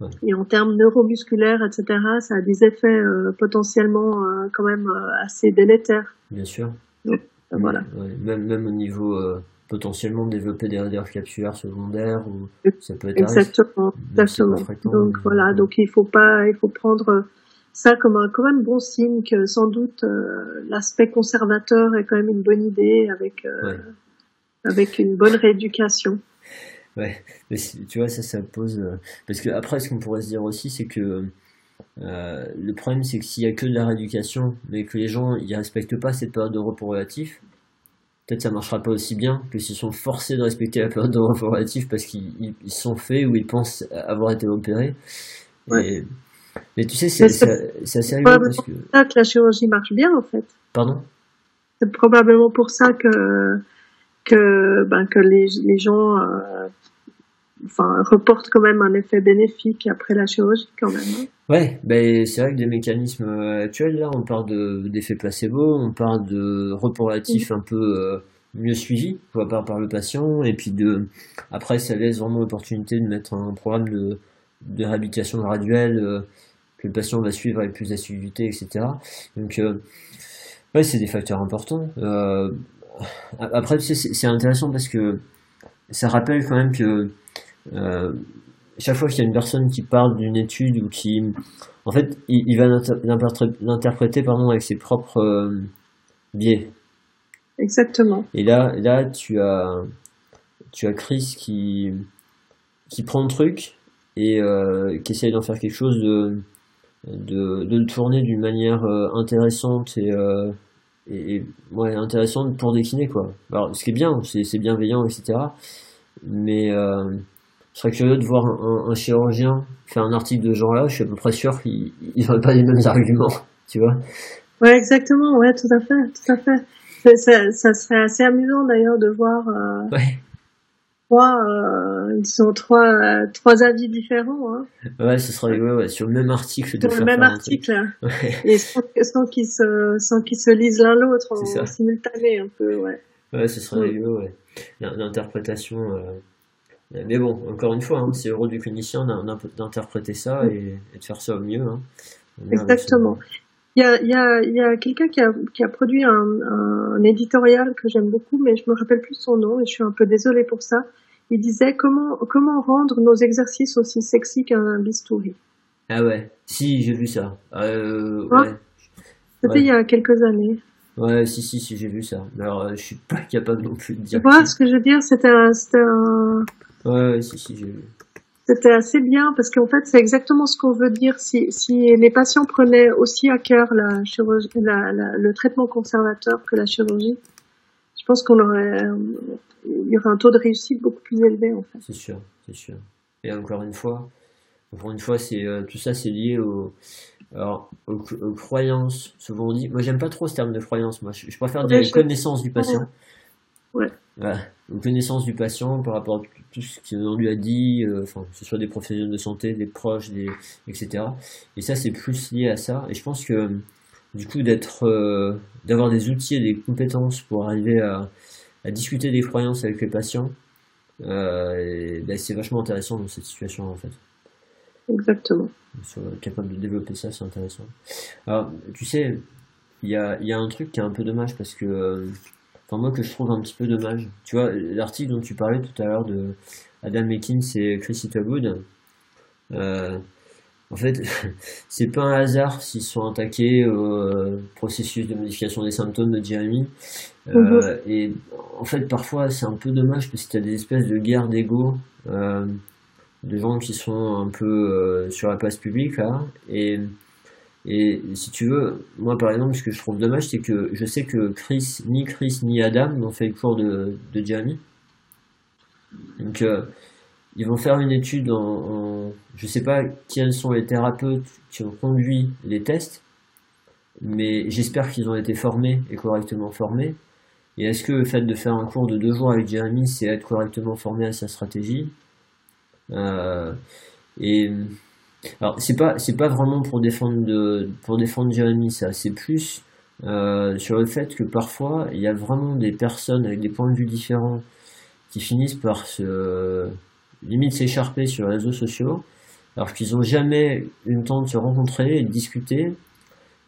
Ouais. Et en termes neuromusculaires, etc., ça a des effets euh, potentiellement euh, quand même euh, assez délétères. Bien sûr. Donc, voilà. Même, même au niveau potentiellement développer des radars capsulaires secondaires ou ça peut être exactement, exactement. donc voilà donc il faut pas il faut prendre ça comme un quand même bon signe que sans doute euh, l'aspect conservateur est quand même une bonne idée avec euh, avec une bonne rééducation. Ouais mais tu vois ça ça pose euh, parce que après ce qu'on pourrait se dire aussi c'est que le problème c'est que s'il y a que de la rééducation mais que les gens ils respectent pas cette période de repos relatif peut-être ça marchera pas aussi bien que s'ils sont forcés de respecter la période de relatif parce qu'ils sont faits ou ils pensent avoir été opérés. Mais tu sais, c'est assez rigolo parce que. C'est ça que la chirurgie marche bien en fait. Pardon? C'est probablement pour ça que que ben que les, les gens euh, enfin, reporte quand même un effet bénéfique après la chirurgie quand même. Hein. Ouais, ben c'est vrai que des mécanismes euh, actuels là, on parle de d'effet placebo, on parle de repos relatif un peu euh, mieux suivi par, par le patient, et puis de après ça laisse vraiment l'opportunité de mettre un programme de, de réhabilitation graduelle euh, que le patient va suivre avec plus d'assiduité, etc. Donc ouais, c'est des facteurs importants. après, tu sais, c'est intéressant parce que ça rappelle quand même que euh, chaque fois qu'il y a une personne qui parle d'une étude ou qui, en fait, il, va l'interpréter pardon avec ses propres euh, biais. Exactement. Et là, là, tu as, tu as Chris qui, qui prend le truc et euh, qui essaye d'en faire quelque chose de, de, de le tourner d'une manière intéressante et, et, ouais, intéressante pour décliner quoi. Alors, ce qui est bien, c'est bienveillant, etc. Mais je serais curieux de voir un, chirurgien faire un article de ce genre-là. Je suis à peu près sûr qu'il n'aurait pas les mêmes [laughs] arguments, tu vois. Ouais, exactement, ouais, tout à fait, tout à fait. Ça, ça serait assez amusant d'ailleurs de voir euh, Ouais. trois, euh, disons trois, euh, trois avis différents hein, Ouais, ce sera rigolo, ouais, sur le même article sur le même article Ouais, et sans, sans qu'ils se, sans qu'ils se lisent l'un l'autre en, simultané un peu, ouais. ouais, ce sera Mm. ouais. L'in- L'interprétation. Mais bon, encore une fois, hein, c'est le rôle du clinicien d'in- d'in- d'interpréter ça et, et de faire ça au mieux. Hein. Exactement. Il y a, il y a, il y a quelqu'un qui a, qui a produit un, un éditorial que j'aime beaucoup, mais je me rappelle plus son nom et je suis un peu désolée pour ça. Il disait comment, comment rendre nos exercices aussi sexy qu'un bistouri? Ah ouais, si, j'ai vu ça. Euh, Hein? ouais. C'était Ouais. il y a quelques années. Ouais, si, si, si, j'ai vu ça. Alors, euh, je suis pas capable non plus de Tu dire. vois qui. ce que je veux dire? C'était un, c'était un, Ouais, si, si, j'ai vu. c'était assez bien parce qu'en fait c'est exactement ce qu'on veut dire si, si les patients prenaient aussi à cœur la chirurgie, la, la- le traitement conservateur que la chirurgie. Je pense qu'on aurait, il y aurait un taux de réussite beaucoup plus élevé en fait. C'est sûr, c'est sûr. Et encore une fois, encore une fois, c'est euh, tout ça, c'est lié au, alors, aux, aux croyances. Souvent on dit, moi j'aime pas trop ce terme de croyance. Moi, je, je préfère dire les connaissances du patient. Ouais. Voilà, aux connaissances du patient par rapport à tout- ce qu'on lui a dit, euh, enfin, que ce soit des professionnels de santé, des proches, des, etc. Et ça, c'est plus lié à ça. Et je pense que, du coup, d'être, euh, d'avoir des outils et des compétences pour arriver à, à discuter des croyances avec les patients, euh, ben, c'est vachement intéressant dans cette situation, en fait. Exactement. Soit capable de développer ça, c'est intéressant. Alors, tu sais, il y a, il y a un truc qui est un peu dommage parce que, euh, enfin, moi, que je trouve un petit peu dommage. Tu vois, l'article dont tu parlais tout à l'heure de Adam Mekins et Chris Itterwood, euh, en fait, [laughs] c'est pas un hasard s'ils sont attaqués au euh, processus de modification des symptômes de Jeremy. Euh, et en fait, parfois, c'est un peu dommage parce que tu as des espèces de guerres d'ego. Euh, de gens qui sont un peu euh, sur la place publique là et et si tu veux moi par exemple ce que je trouve dommage c'est que je sais que Chris ni Chris ni Adam n'ont fait le cours de, de Jeremy. Donc euh, ils vont faire une étude en, en je sais pas quels sont les thérapeutes qui ont conduit les tests mais j'espère qu'ils ont été formés et correctement formés. Et est-ce que le fait de faire un cours de deux jours avec Jeremy c'est être correctement formé à sa stratégie? Euh, et alors c'est pas c'est pas vraiment pour défendre de, pour défendre Jérémy ça, c'est plus euh, sur le fait que parfois il y a vraiment des personnes avec des points de vue différents qui finissent par se limite s'écharper sur les réseaux sociaux alors qu'ils ont jamais eu le temps de se rencontrer et de discuter.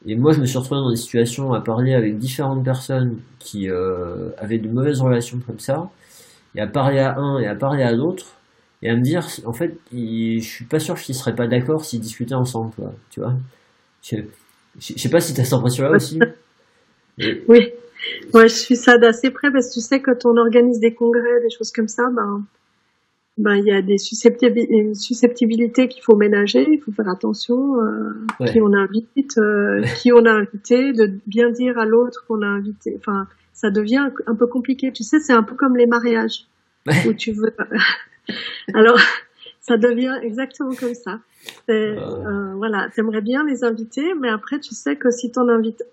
Et moi je me suis retrouvé dans des situations à parler avec différentes personnes qui euh, avaient de mauvaises relations comme ça et à parler à un et à parler à l'autre et à me dire en fait il- je suis pas sûr qu'ils seraient pas d'accord s'ils discutaient ensemble quoi, tu vois je, je je sais pas si t'as cette impression là aussi [laughs] Et- Oui. Ouais, je suis ça d'assez près parce que tu sais, quand on organise des congrès, des choses comme ça, ben, ben, il y a des susceptibi- une susceptibilité qu'il faut ménager, il faut faire attention, euh, Ouais. qui on invite, euh, [laughs] qui on a invité, de bien dire à l'autre qu'on a invité. Enfin, ça devient un peu compliqué. Tu sais, c'est un peu comme les mariages où tu veux. [laughs] Alors, ça devient exactement comme ça. C'est, euh, voilà, t'aimerais bien les inviter, mais après, tu sais que si t'en invites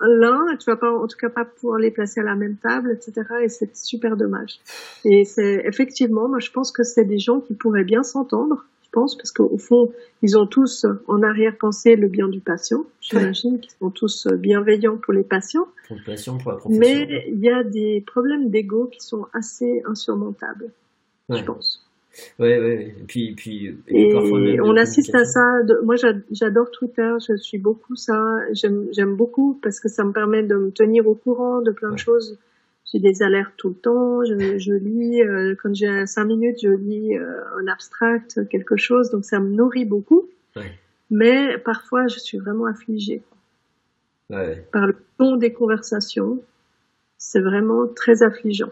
l'un, tu vas pas, en tout cas pas pouvoir les placer à la même table, etc. Et c'est super dommage. Et c'est effectivement, moi, je pense que c'est des gens qui pourraient bien s'entendre. Je pense parce qu'au fond, ils ont tous en arrière-pensée le bien du patient. J'imagine qu'ils sont tous bienveillants pour les patients. pour le patient, pour la profession. Mais il y a des problèmes d'ego qui sont assez insurmontables, ouais. je pense. Ouais, ouais. Et puis, puis, et puis Et parfois même de on assiste à ça. moi, j'a- j'adore Twitter. Je suis beaucoup ça. J'aime beaucoup parce que ça me permet de me tenir au courant de plein de choses. J'ai des alertes tout le temps. Je, je lis euh, quand j'ai cinq minutes, je lis euh, un abstract, quelque chose. Donc ça me nourrit beaucoup. Ouais. Mais parfois, je suis vraiment affligée ouais. par le ton des conversations. C'est vraiment très affligeant.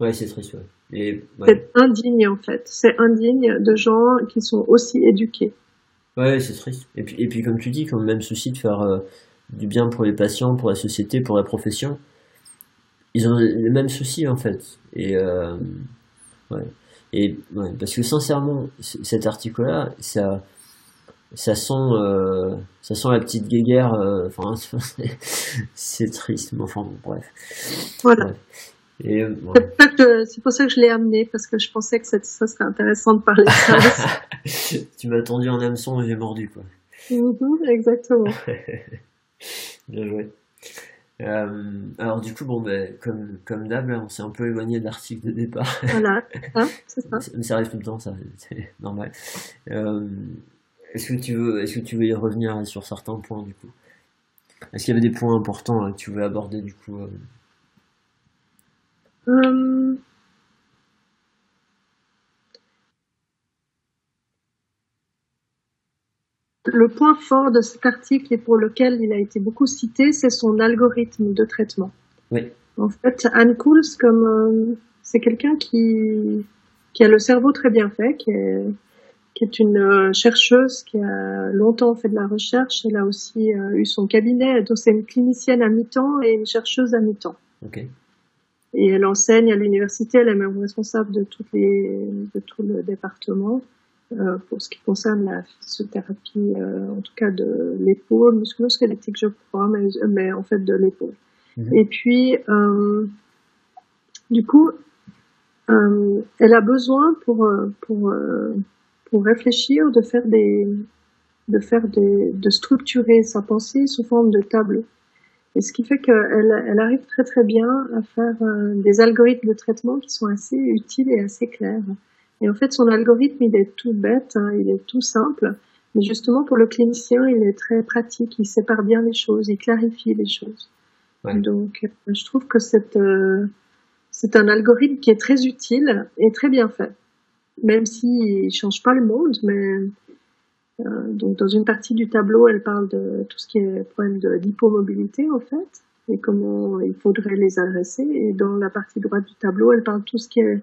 Ouais, c'est triste, ouais. Et, ouais. C'est indigne en fait. C'est indigne de gens qui sont aussi éduqués. Ouais, c'est triste. Et puis, et puis, comme tu dis, quand même souci de faire euh, du bien pour les patients, pour la société, pour la profession, ils ont les mêmes soucis, en fait. Et, euh, ouais. Et, ouais, parce que sincèrement, cet article-là, ça, ça sent, euh, ça sent la petite guéguerre. Enfin, [laughs] c'est triste, mais enfin, bref. Voilà. Ouais. Ouais. C'est pour ça que je- l'ai amené, parce que je pensais que ça, ça serait intéressant de parler de ça [laughs] tu m'as tendu en hameçon et j'ai mordu, quoi. Mhm, Exactement. [laughs] Bien joué. Euh, alors du coup, bon, ben, comme, comme d'hab, on s'est un peu éloigné de l'article de départ. Voilà, Hein, [laughs] c'est ça. Mais ça arrive tout le temps, ça, c'est normal. Euh, est-ce que tu veux, est-ce que tu veux y revenir sur certains points du coup? Est-ce qu'il y avait des points importants là, que tu voulais aborder du coup euh Euh, Le point fort de cet article et pour lequel il a été beaucoup cité, c'est son algorithme de traitement. Oui. En fait, Anne Kools, comme euh, c'est quelqu'un qui qui a le cerveau très bien fait, qui est qui est une euh, chercheuse qui a longtemps fait de la recherche. Elle a aussi euh, eu son cabinet, donc c'est une clinicienne à mi-temps et une chercheuse à mi-temps. Ok. Et elle enseigne à l'université, elle est même responsable de, toutes les, de tout le département euh, pour ce qui concerne la physiothérapie, euh, en tout cas de l'épaule, musculo-squelettique, je crois, mais, mais en fait de l'épaule. Mhm. Et puis, euh, du coup, euh, elle a besoin pour euh, pour euh, pour réfléchir de faire des de faire des de structurer sa pensée sous forme de tableau. Et ce qui fait qu'elle elle arrive très très bien à faire euh, des algorithmes de traitement qui sont assez utiles et assez clairs. Et en fait, son algorithme, il est tout bête, hein, il est tout simple, mais justement pour le clinicien, il est très pratique, il sépare bien les choses, il clarifie les choses. Ouais. Donc, euh, je trouve que c'est euh, c'est un algorithme qui est très utile et très bien fait, même s'il change pas le monde, mais euh, donc dans une partie du tableau, elle parle de tout ce qui est problème de- d'hypomobilité en fait et comment il faudrait les adresser. Et dans la partie droite du tableau, elle parle de tout ce qui est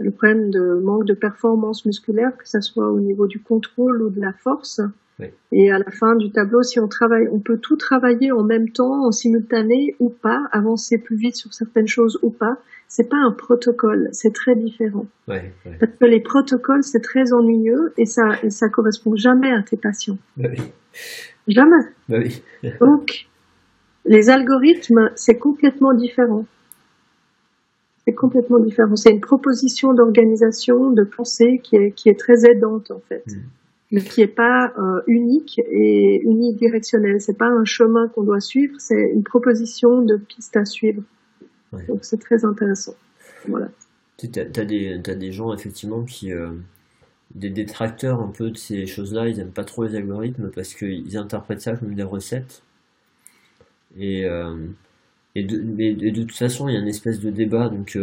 le problème de manque de performance musculaire, que ce soit au niveau du contrôle ou de la force. Oui. Et à la fin du tableau, si on travaille, on peut tout travailler en même temps, en simultané ou pas, avancer plus vite sur certaines choses ou pas. C'est pas un protocole, c'est très différent. Parce que les protocoles, c'est très ennuyeux et ça, et ça correspond jamais à tes patients. Bah. Jamais. Bah. [laughs] Donc, les algorithmes, c'est complètement différent. C'est complètement différent. C'est une proposition d'organisation, de pensée qui est, qui est très aidante, en fait. Mm. Mais qui est pas euh, unique et unidirectionnelle. C'est pas un chemin qu'on doit suivre, c'est une proposition de piste à suivre. Ouais. Donc, c'est très intéressant. Voilà. Tu t'as, t'as des, gens effectivement qui, euh, des détracteurs un peu de ces choses-là, ils aiment pas trop les algorithmes parce qu'ils interprètent ça comme des recettes. Et, euh, et, de, mais- et de toute façon, il y a une espèce de débat. Donc,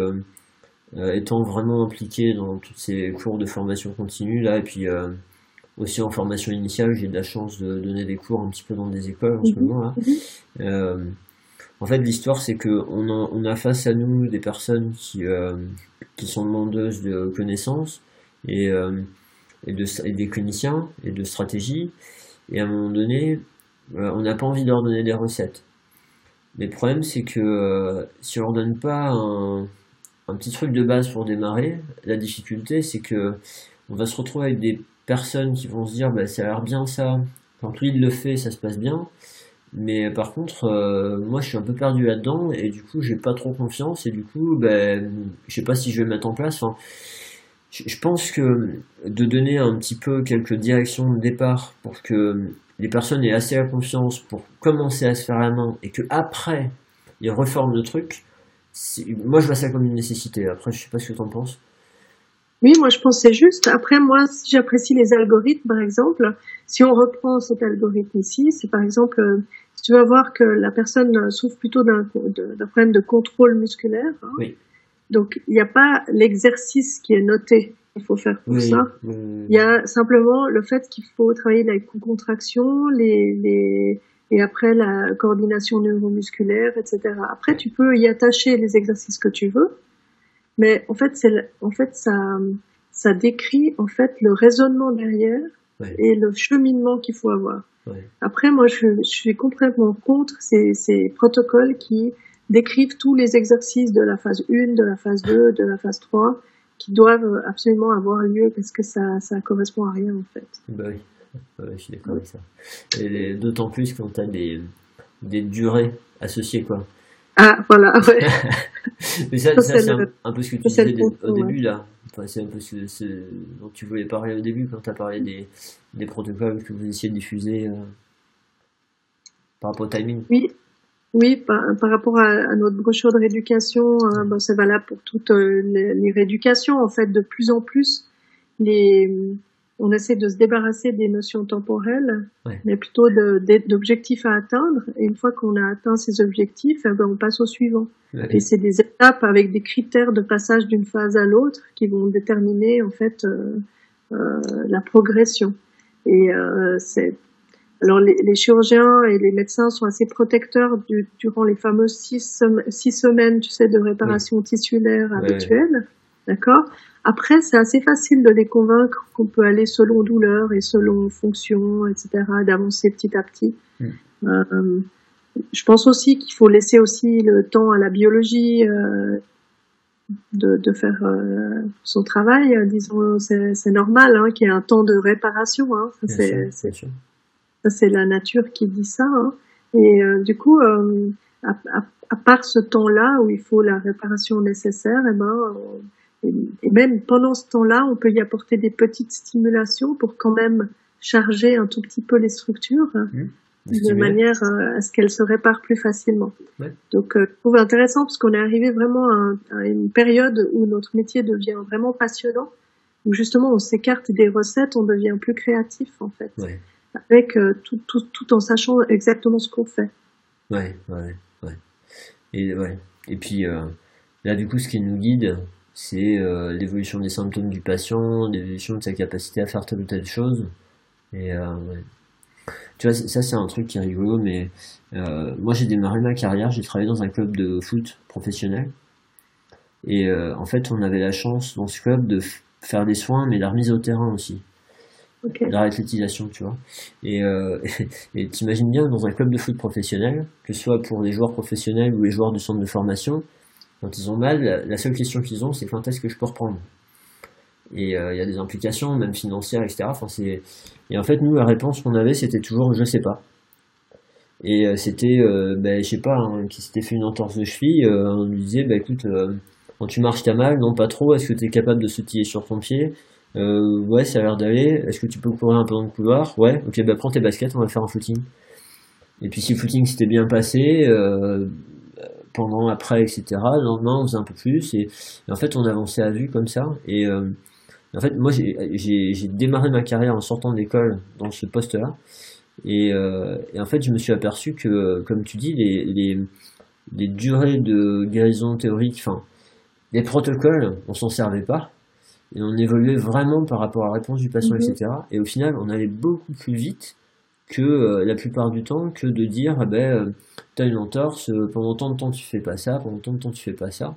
étant vraiment impliqué dans tous ces cours de formation continue là, et puis aussi en formation initiale, j'ai de la chance de donner des cours un petit peu dans des écoles en ce Mhm. moment là. Mhm. Euh, en fait, l'histoire, c'est que on a, on a face à nous des personnes qui, euh, qui sont demandeuses de connaissances et, euh, et, de, et des cliniciens et de stratégie. Et à un moment donné, on n'a pas envie de leur donner des recettes. Mais le problème, c'est que si on leur donne pas un, un petit truc de base pour démarrer, la difficulté, c'est que on va se retrouver avec des personnes qui vont se dire, bah, ça a l'air bien ça. Quand lui il le fait, ça se passe bien. Mais par contre, euh, moi je suis un peu perdu là-dedans et du coup j'ai pas trop confiance et du coup, ben, je sais pas si je vais mettre en place. Enfin, je pense que de donner un petit peu quelques directions de départ pour que les personnes aient assez la confiance pour commencer à se faire la main et que après ils reforment le truc, moi je vois ça comme une nécessité. Après, je sais pas ce que t'en penses. Oui, moi je pense que c'est juste. Après, moi, si j'apprécie les algorithmes, par exemple, si on reprend cet algorithme ici, c'est par exemple, euh, si tu vas voir que la personne souffre plutôt d'un problème de contrôle musculaire, hein. Oui. donc il n'y a pas l'exercice qui est noté qu'il faut faire pour Oui, ça. oui, Il y a simplement le fait qu'il faut travailler la contraction, les, les, et après la coordination neuromusculaire, etc. Après, tu peux y attacher les exercices que tu veux, mais en fait, c'est, en fait, ça, ça décrit en fait le raisonnement derrière Ouais. et le cheminement qu'il faut avoir. Ouais. Après, moi, je, je suis complètement contre ces, ces protocoles qui décrivent tous les exercices de la phase 1, de la phase 2, de la phase 3, qui doivent absolument avoir lieu parce que ça, ça correspond à rien, en fait. Bah oui. je suis d'accord avec ça. D'autant plus quand tu as des, des durées associées, quoi. Ah, voilà, [laughs] ouais. Mais ça, ça, c'est un, peu ce que tu disais au début, là. Enfin, c'est un peu ce, dont tu voulais parler au début, quand tu as parlé des, des protocoles que vous essayez de diffuser euh, par rapport au timing. Oui, oui, par, par rapport à, notre brochure de rééducation, euh, ben, c'est valable pour toutes euh, les, les, rééducations. En fait, de plus en plus, les, on essaie de se débarrasser des notions temporelles, mais plutôt d'objectifs à atteindre. Et une fois qu'on a atteint ces objectifs, eh ben, on passe au suivant. Et c'est des étapes avec des critères de passage d'une phase à l'autre qui vont déterminer en fait euh, euh, la progression. Et euh, c'est alors les, les, chirurgiens et les médecins sont assez protecteurs du, durant les fameuses six, six, semaines, tu sais, de réparation tissulaire habituelle, d'accord? Après, c'est assez facile de les convaincre qu'on peut aller selon douleur et selon fonction, etc., d'avancer petit à petit. Mm. Euh, je pense aussi qu'il faut laisser aussi le temps à la biologie euh, de, de, faire euh, son travail. Disons, c'est normal hein, qu'il y ait un temps de réparation. Hein. Ça, c'est la nature qui dit ça. Hein. Et du coup, à, à, à, part ce temps-là où il faut la réparation nécessaire, eh ben, et, même pendant ce temps-là, on peut y apporter des petites stimulations pour quand même charger un tout petit peu les structures mmh. de manière euh, à ce qu'elles se réparent plus facilement. Donc, euh, je trouve intéressant parce qu'on est arrivé vraiment à, une période où notre métier devient vraiment passionnant, où justement on s'écarte des recettes, on devient plus créatif en fait, avec euh, tout, tout, tout en sachant exactement ce qu'on fait. Ouais, ouais, ouais. Et ouais. Et puis là, du coup, ce qui nous guide, c'est euh, l'évolution des symptômes du patient, l'évolution de sa capacité à faire telle ou telle chose. Et euh, tu vois, ça c'est un truc qui est rigolo, mais euh, moi j'ai démarré ma carrière, j'ai travaillé dans un club de foot professionnel. Et en fait, on avait la chance dans ce club de faire des soins, mais la remise au terrain aussi. La réathlétisation, tu vois. Et [laughs] et t'imagines bien dans un club de foot professionnel, que ce soit pour les joueurs professionnels ou les joueurs du centre de formation, quand ils ont mal, la seule question qu'ils ont, c'est quand est-ce que je peux reprendre? Et euh, il y a des implications, même financières, etc. Enfin, et en fait, nous, la réponse qu'on avait, c'était toujours je sais pas. Et euh, c'était, euh, ben, je sais pas, hein, qui s'était fait une entorse de cheville, on lui disait, bah écoute, quand tu marches, t'as mal, non pas trop, est-ce que tu es capable de sautiller sur ton pied? Ouais, ça a l'air d'aller, est-ce que tu peux courir un peu dans le couloir? Ouais, ok, bah prends tes baskets, on va faire un footing. Et puis si le footing s'était bien passé, pendant, après, etc. Le lendemain, on faisait un peu plus. Et, en fait, on avançait à vue comme ça. Et euh, en fait, moi, j'ai démarré ma carrière en sortant d'école dans ce poste-là. Et, euh, et, en fait, je me suis aperçu que, comme tu dis, les, les, les durées de guérison théorique, enfin, les protocoles, on s'en servait pas. Et on évoluait vraiment par rapport à la réponse du patient, mhm. etc. Et au final, on allait beaucoup plus vite que euh, la plupart du temps que de dire ah ben euh, t'as une entorse euh, pendant tant de temps tu fais pas ça pendant tant de temps tu fais pas ça.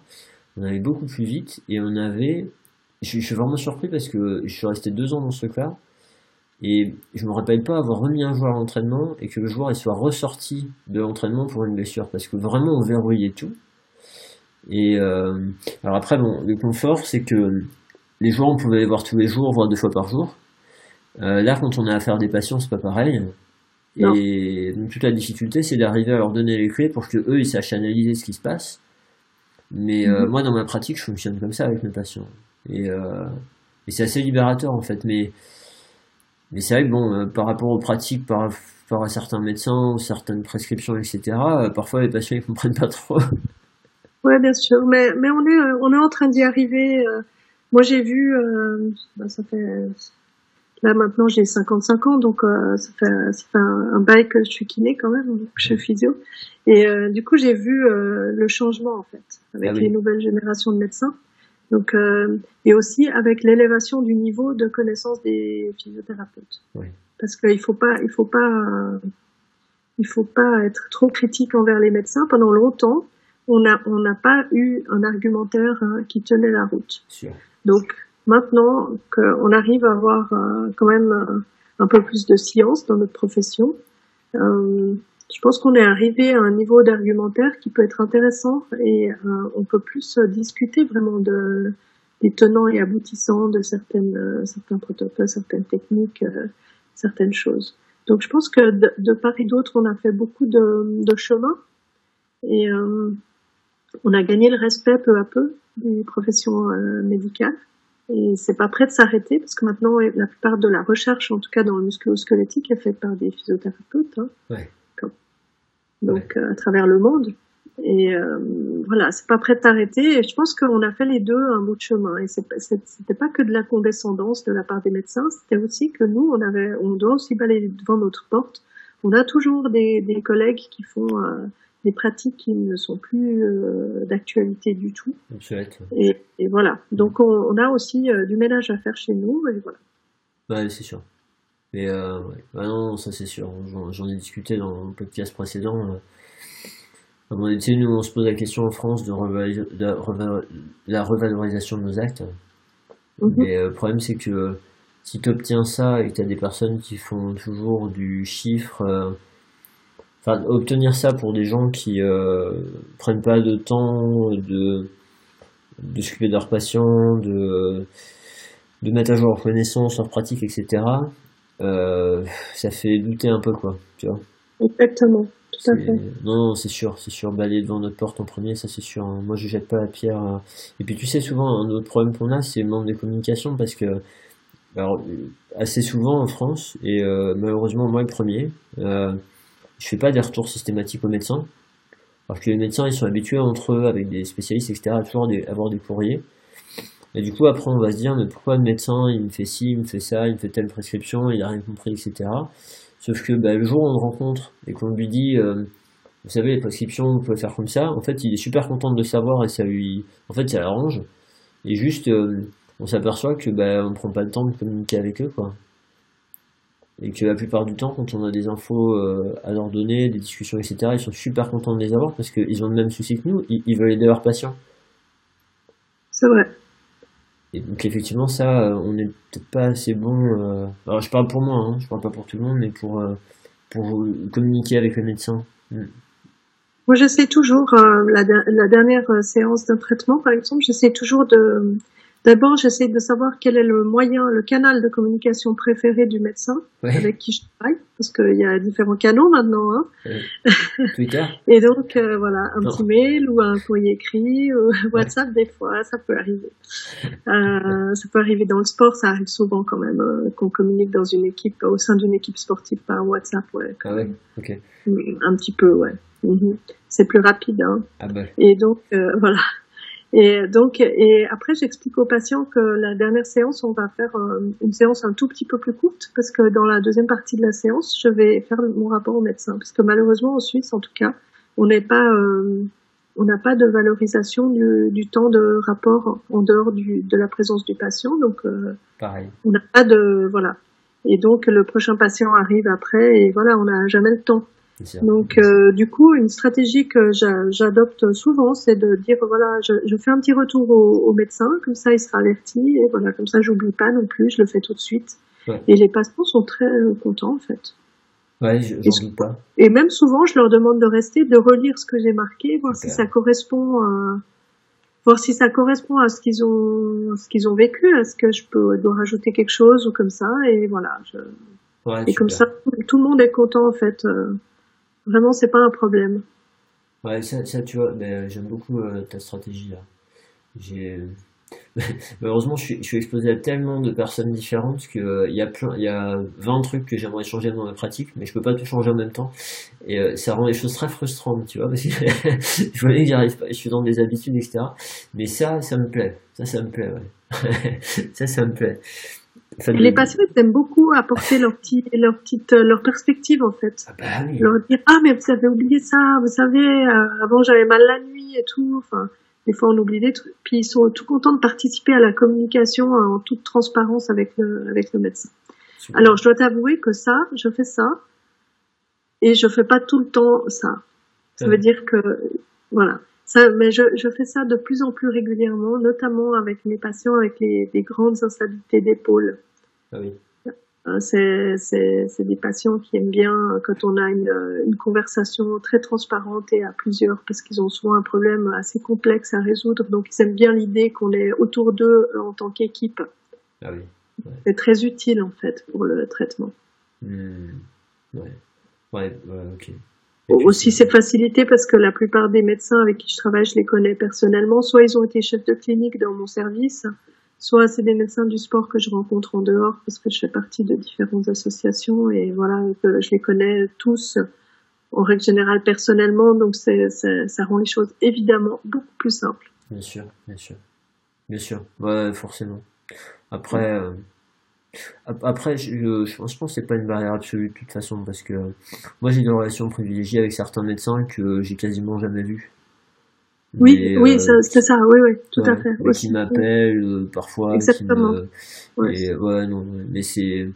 On allait beaucoup plus vite et on avait je, suis vraiment surpris parce que je suis resté deux ans dans ce cas et je me rappelle pas avoir remis un joueur à l'entraînement et que le joueur il soit ressorti de l'entraînement pour une blessure parce que vraiment on verrouillait tout. Et alors après bon le confort c'est que les joueurs on pouvait les voir tous les jours voire deux fois par jour. Là quand on a affaire des patients c'est pas pareil et donc, toute la difficulté, c'est d'arriver à leur donner les clés pour que eux ils sachent analyser ce qui se passe. Mais euh, mhm. moi, dans ma pratique, je fonctionne comme ça avec mes patients. Et, euh, et c'est assez libérateur en fait. Mais, mais c'est vrai que bon, euh, par rapport aux pratiques, par rapport à certains médecins, certaines prescriptions, etc., parfois les patients ils comprennent pas trop. [laughs] Ouais, bien sûr. Mais, mais on, est, on est en train d'y arriver. Moi, j'ai vu, bah, ça fait Là maintenant j'ai 55 ans, donc euh, ça fait, ça fait un, bail que je suis kiné quand même, je suis physio. Et euh, du coup j'ai vu euh, le changement en fait avec ah les nouvelles générations de médecins. Donc et aussi avec l'élévation du niveau de connaissance des physiothérapeutes. Oui. Parce qu'il faut pas, il faut pas, il faut pas être trop critique envers les médecins. Pendant longtemps, on n'a on n'a pas eu un argumentaire hein, qui tenait la route. Sûr. Donc Maintenant qu'on arrive à avoir euh, quand même euh, un peu plus de science dans notre profession, euh, je pense qu'on est arrivé à un niveau d'argumentaire qui peut être intéressant et on peut plus discuter vraiment de, des tenants et aboutissants de certaines, certains protocoles, certaines techniques certaines choses. Donc je pense que de, part et d'autre, on a fait beaucoup de, chemin et on a gagné le respect peu à peu des professions médicales. Et c'est pas prêt de s'arrêter parce que maintenant la plupart de la recherche, en tout cas dans le musculo-squelettique, est faite par des physiothérapeutes. Hein, ouais. Donc à travers le monde. Et euh, voilà, c'est pas prêt de t'arrêter. Et je pense qu'on a fait les deux un bout de chemin. Et c'était pas que de la condescendance de la part des médecins, c'était aussi que nous, on avait, on doit aussi balayer devant notre porte. On a toujours des, des collègues qui font euh, des pratiques qui ne sont plus euh, d'actualité du tout. Et, et, voilà. Donc on, on a aussi euh, du ménage à faire chez nous. Et voilà. Ouais, c'est sûr. Mais euh, ouais. Ah non, ça c'est sûr. J'en ai discuté dans le podcast précédent à mon étude, nous on se pose la question en France de, la revalorisation de nos actes. Mhm. Mais le problème c'est que si tu obtiens ça et que tu as des personnes qui font toujours du chiffre, enfin obtenir ça pour des gens qui euh, prennent pas de temps de, de s'occuper de leurs patients, de, de mettre à jour leurs connaissances, leurs pratiques, etc., ça fait douter un peu quoi, tu vois. Exactement. Non, c'est sûr, c'est sûr. Balayer devant notre porte en premier, ça c'est sûr. Hein. Moi, je jette pas la pierre. Euh. Et puis, tu sais, souvent, un autre problème qu'on a, c'est le manque de communication parce que, alors, assez souvent en France, et euh, malheureusement, moi le premier, euh, je fais pas des retours systématiques aux médecins. Parce que les médecins, ils sont habitués entre eux, avec des spécialistes, etc., à toujours avoir des courriers. Et du coup, après, on va se dire, mais pourquoi le médecin, il me fait ci, il me fait ça, il me fait telle prescription, il a rien compris, etc. Sauf que bah, le jour où on le rencontre et qu'on lui dit, euh, vous savez, les prescriptions, vous pouvez faire comme ça, en fait, il est super content de savoir et ça lui, en fait, ça l'arrange. Et juste, euh, on s'aperçoit que bah, on prend pas le temps de communiquer avec eux, quoi. Et que la plupart du temps, quand on a des infos euh, à leur donner, des discussions, etc., ils sont super contents de les avoir parce qu'ils ont le même souci que nous, ils, ils veulent aider leurs patients. C'est vrai. Et donc effectivement, ça, euh, on n'est peut-être pas assez bon. Euh, alors je parle pour moi, hein, je parle pas pour tout le monde, mais pour euh, pour communiquer avec le médecin. Mm. Moi, j'essaie toujours la, la, dernière séance d'un traitement, par exemple, j'essaie toujours de D'abord, j'essaie de savoir quel est le moyen, le canal de communication préféré du médecin avec qui je travaille, parce qu'il y a différents canaux maintenant. Hein. Twitter. [laughs] Et donc, euh, voilà, un petit mail ou un courrier écrit, ou [laughs] WhatsApp, des fois, ça peut arriver. Euh, ça peut arriver dans le sport, ça arrive souvent quand même, euh, qu'on communique dans une équipe, au sein d'une équipe sportive par WhatsApp, ouais. Ah ouais, ok. Un petit peu, ouais. Mhm. C'est plus rapide, hein. Ah bah. Et donc, euh, [laughs] voilà. Et donc, et après, j'explique aux patients que la dernière séance, on va faire euh, une séance un tout petit peu plus courte parce que dans la deuxième partie de la séance, je vais faire mon rapport au médecin. Parce que malheureusement, en Suisse, en tout cas, on n'est pas, euh, on n'a pas de valorisation du, du, temps de rapport en dehors du, de la présence du patient. Donc, euh, Pareil. on n'a pas de, voilà. Et donc, le prochain patient arrive après et voilà, on n'a jamais le temps. Donc, euh, du coup, une stratégie que j'adopte souvent, c'est de dire voilà, je, je, fais un petit retour au, au, médecin, comme ça il sera averti, et voilà, comme ça j'oublie pas non plus, je le fais tout de suite. Ouais. Et les patients sont très euh, contents en fait. Ouais, doute pas. Et même souvent, je leur demande de rester, de relire ce que j'ai marqué, voir si ça correspond, à, voir si ça correspond à ce qu'ils ont, ce qu'ils ont vécu, est-ce que je peux dois rajouter quelque chose ou comme ça, et voilà. Je... Ouais, et comme ça, tout le monde est content en fait. Euh, Vraiment, c'est pas un problème. Ouais, ça, ça tu vois, mais euh, j'aime beaucoup euh, ta stratégie là. J'ai [laughs] Malheureusement, je suis, je suis exposé à tellement de personnes différentes qu'il euh, y a plein, y a 20 trucs que j'aimerais changer dans ma pratique, mais je peux pas tout changer en même temps. Et euh, ça rend les choses très frustrantes, tu vois, parce que [laughs] je vois que j'arrive pas, je suis dans des habitudes, etc. Mais ça, ça me plaît. Ça, ça me plaît, ouais. [laughs] ça, ça me plaît. Les patients ils aiment beaucoup apporter leur petit, leur petite, euh, leur perspective en fait. Ah bah oui. Leur dire ah mais vous avez oublié ça, vous savez euh, avant j'avais mal la nuit et tout. Enfin des fois on oublie des trucs. Puis ils sont tout contents de participer à la communication en toute transparence avec le avec le médecin. Alors je dois t'avouer que ça, je fais ça et je fais pas tout le temps ça. Ça veut dire que voilà. Ça, mais je, je, fais ça de plus en plus régulièrement, notamment avec mes patients avec les, des grandes instabilités d'épaule. Ah oui. Euh, c'est des patients qui aiment bien quand on a une, une conversation très transparente et à plusieurs, parce qu'ils ont souvent un problème assez complexe à résoudre. Donc ils aiment bien l'idée qu'on est autour d'eux en tant qu'équipe. Ah oui. Ouais. C'est très utile en fait pour le traitement. Hmm. Ouais. Ouais, ok. Aussi, c'est facilité parce que la plupart des médecins avec qui je travaille, je les connais personnellement. Soit ils ont été chefs de clinique dans mon service, soit c'est des médecins du sport que je rencontre en dehors parce que je fais partie de différentes associations et voilà, je les connais tous en règle générale personnellement, donc c'est, ça rend les choses évidemment beaucoup plus simples. Bien sûr, bien sûr, bien sûr, ouais, forcément. Après, euh, après, je, je, pense que c'est pas une barrière absolue de toute façon parce que moi j'ai des relations privilégiées avec certains médecins que j'ai quasiment jamais vus. Oui, oui, euh, c'est ça, oui, oui, tout à fait. Qui m'appellent parfois. Exactement. ouais. ouais, non, mais c'est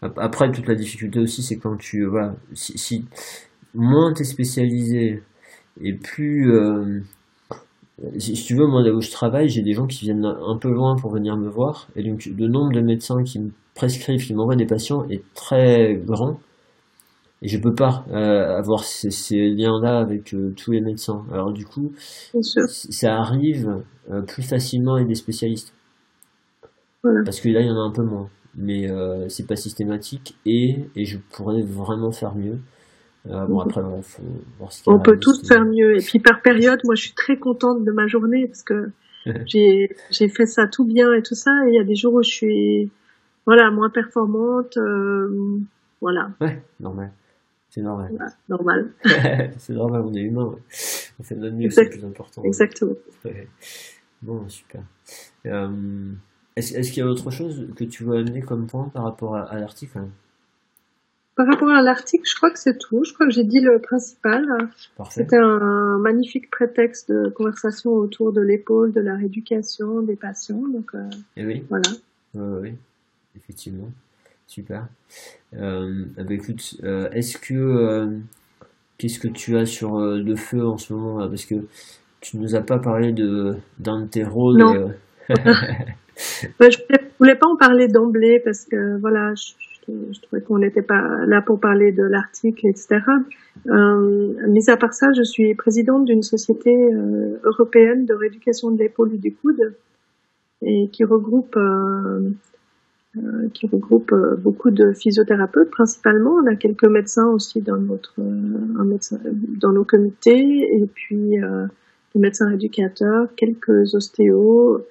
après toute la difficulté aussi, c'est quand tu voilà, si, si moins t'es spécialisé et plus euh, si, tu veux, moi là où je travaille, j'ai des gens qui viennent un peu loin pour venir me voir, et donc le nombre de médecins qui me prescrivent, qui m'envoient des patients est très grand, et je peux pas euh, avoir ces, ces liens-là avec euh, tous les médecins. Alors du coup, ça arrive euh, plus facilement avec des spécialistes, parce que là il y en a un peu moins, mais c'est pas systématique, et, et je pourrais vraiment faire mieux. Euh, bon, après, On peut tous faire mieux. Et puis par période, moi, je suis très contente de ma journée parce que [laughs] j'ai j'ai fait ça tout bien et tout ça. Et il y a des jours où je suis voilà moins performante. Euh, voilà. Ouais, normal. C'est normal. normal. [laughs] c'est normal, on est humain. On fait de notre mieux, c'est plus important. Exactement. Bon, super. Euh, est-ce est qu'il y a autre chose que tu veux amener comme point par rapport à, à l'article par rapport à l'article, je crois que c'est tout. Je crois que j'ai dit le principal. C'était un magnifique prétexte de conversation autour de l'épaule, de la rééducation des patients. Donc, euh, Et eh oui. Voilà. oui, effectivement. Super. Euh, ben, écoute, euh, est-ce que euh, qu'est-ce que tu as sur le feu en ce moment Parce que tu nous as pas parlé de d'un de tes rôles. Non. [laughs] [laughs] je voulais, voulais pas en parler d'emblée parce que voilà, je, je trouvais qu'on n'était pas là pour parler de l'article, etc. Euh, mis à part ça, je suis présidente d'une société euh, européenne de rééducation de l'épaule et du coude et qui regroupe euh, euh qui regroupe euh, beaucoup de physiothérapeutes principalement. On a quelques médecins aussi dans notre un dans nos comités et puis des médecins éducateurs, quelques ostéos,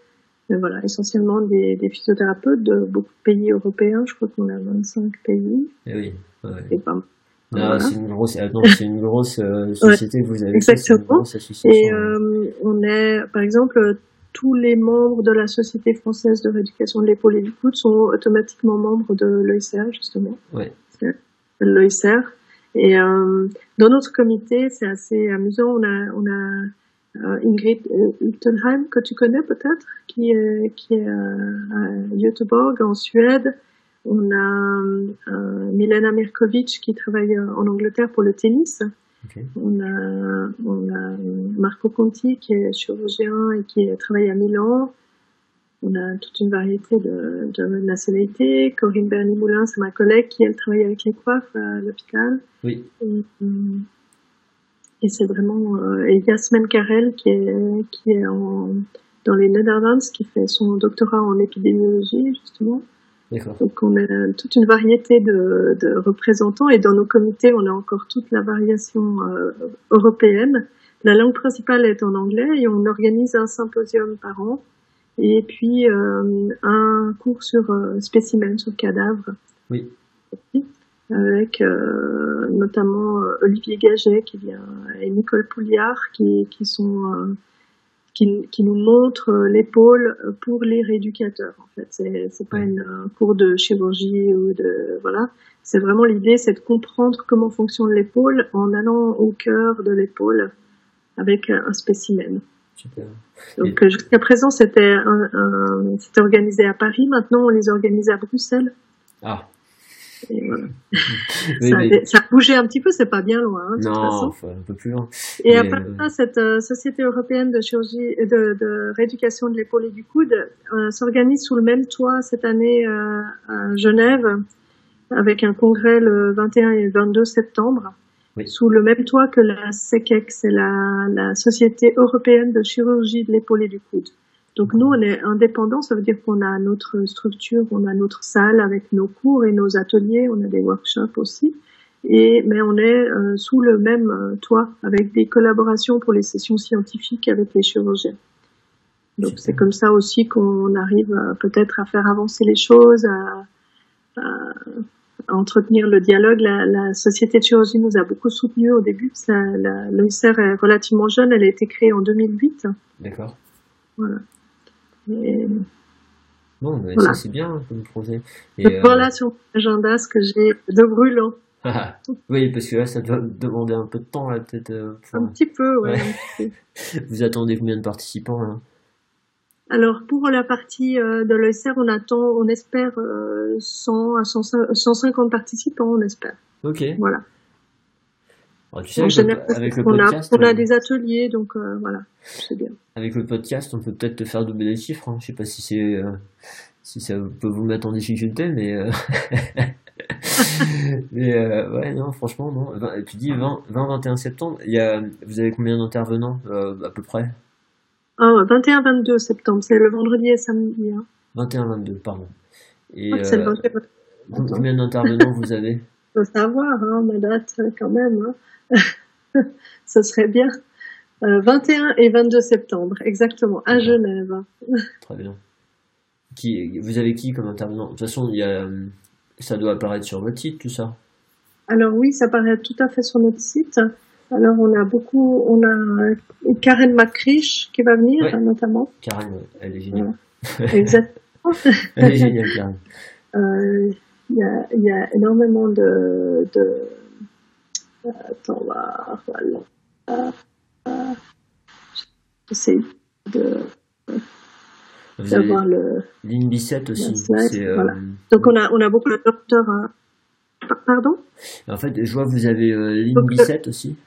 voilà, essentiellement des, des, physiothérapeutes de beaucoup de pays européens. Je crois qu'on a 25 pays. Et eh oui. Ouais. C'est une grosse, ah c'est une grosse euh, [laughs] société que vous avez. Exactement. Et euh, on est, par exemple, tous les membres de la Société française de rééducation de l'épaule et du coude sont automatiquement membres de l'OICR, justement. Ouais. L'OICR. Et euh, dans notre comité, c'est assez amusant. On a, on a euh, Ingrid Uttenheim, que tu connais peut-être, qui est, qui est à Göteborg en Suède. On a euh, Milena Mirkovic qui travaille en Angleterre pour le tennis. On, a, on a Marco Conti qui est chirurgien et qui travaille à Milan. On a toute une variété de, de nationalités. Corinne Berny-Moulin, c'est ma collègue qui, elle, travaille avec les coiffes à l'hôpital. Oui. Et c'est vraiment euh, et Yasmin Karel qui est qui est en, dans les Netherlands qui fait son doctorat en épidémiologie justement. Donc on a toute une variété de, de, représentants et dans nos comités on a encore toute la variation euh, européenne. La langue principale est en anglais et on organise un symposium par an et puis euh, un cours sur euh, spécimens, sur cadavres. Oui avec euh, notamment euh, Olivier Gaget qui vient et Nicole Pouliard qui, qui sont euh, qui, qui, nous montrent l'épaule pour les rééducateurs. En fait, c'est c'est pas une, un cours de chirurgie ou de voilà. C'est vraiment l'idée, c'est de comprendre comment fonctionne l'épaule en allant au cœur de l'épaule avec un spécimen. Super. Donc jusqu'à présent, c'était un, un, c'était organisé à Paris. Maintenant, on les organise à Bruxelles. Ah. Ça, a bougé un petit peu, c'est pas bien loin. Hein, de non, toute façon. un peu plus loin. Et après euh, ça, cette euh, société européenne de chirurgie, de, de rééducation de l'épaule et du coude euh, s'organise sous le même toit cette année à Genève, avec un congrès le 21 et 22 septembre. Sous le même toit que la SECEC, c'est la, la Société européenne de chirurgie de l'épaule et du coude. Donc nous, on est indépendant, ça veut dire qu'on a notre structure, on a notre salle avec nos cours et nos ateliers, on a des workshops aussi. Et mais on est euh, sous le même euh, toit avec des collaborations pour les sessions scientifiques avec les chirurgiens. Donc c'est comme ça aussi qu'on arrive euh, peut-être à faire avancer les choses, à, à, à entretenir le dialogue. La, la, société de chirurgie nous a beaucoup soutenu au début. L'OICR est relativement jeune, elle a été créée en 2008. D'accord. Voilà. Et... Bon, mais voilà. ça c'est bien hein, comme projet. Et, euh... Voilà sur mon agenda ce que j'ai de brûlant. [laughs] oui, parce que là, ça doit demander un peu de temps, là, peut-être. Euh, un petit peu, ouais. ouais. [laughs] Vous attendez combien de participants, là alors pour la partie euh, de l'OSR, on attend, on espère euh, 100 à 100, 150 participants, on espère. Ok. Voilà. Alors, tu sais, avec, général, le, avec le on podcast, a, on a des ateliers, donc euh, voilà, c'est bien. Avec le podcast, on peut peut-être te faire doubler les chiffres. Hein. Je sais pas si c'est euh, si ça peut vous mettre en difficulté, mais euh, [laughs] mais ouais non, franchement non. Tu dis 20-21 septembre. Il y a, vous avez combien d'intervenants à peu près? Ah, 21-22 septembre, c'est le vendredi et samedi. Hein. 21-22, pardon. Et, ah, euh, combien d'intervenants vous avez? Faut savoir, hein, ma date quand même. Hein. [laughs] Ce serait bien. Euh, 21 et 22 septembre, exactement, à Genève. [laughs] Très bien. Qui, vous avez qui comme intervenant? De toute façon, il y a, ça doit apparaître sur votre site, tout ça Alors oui, ça apparaît tout à fait sur notre site. Alors on a beaucoup, on a Karen McCrish qui va venir ouais. notamment. Karen, elle est géniale. Voilà. [laughs] Exactement. elle est géniale, Karen. Il y, a, y, a, énormément de, de... attends, voilà, voilà. Euh, J'essaie de d'avoir le ligne 17 aussi. Euh... Voilà. Donc on a on a beaucoup de docteurs. Hein. Pardon? En fait, je vois que vous avez euh, ligne Donc, 17 aussi.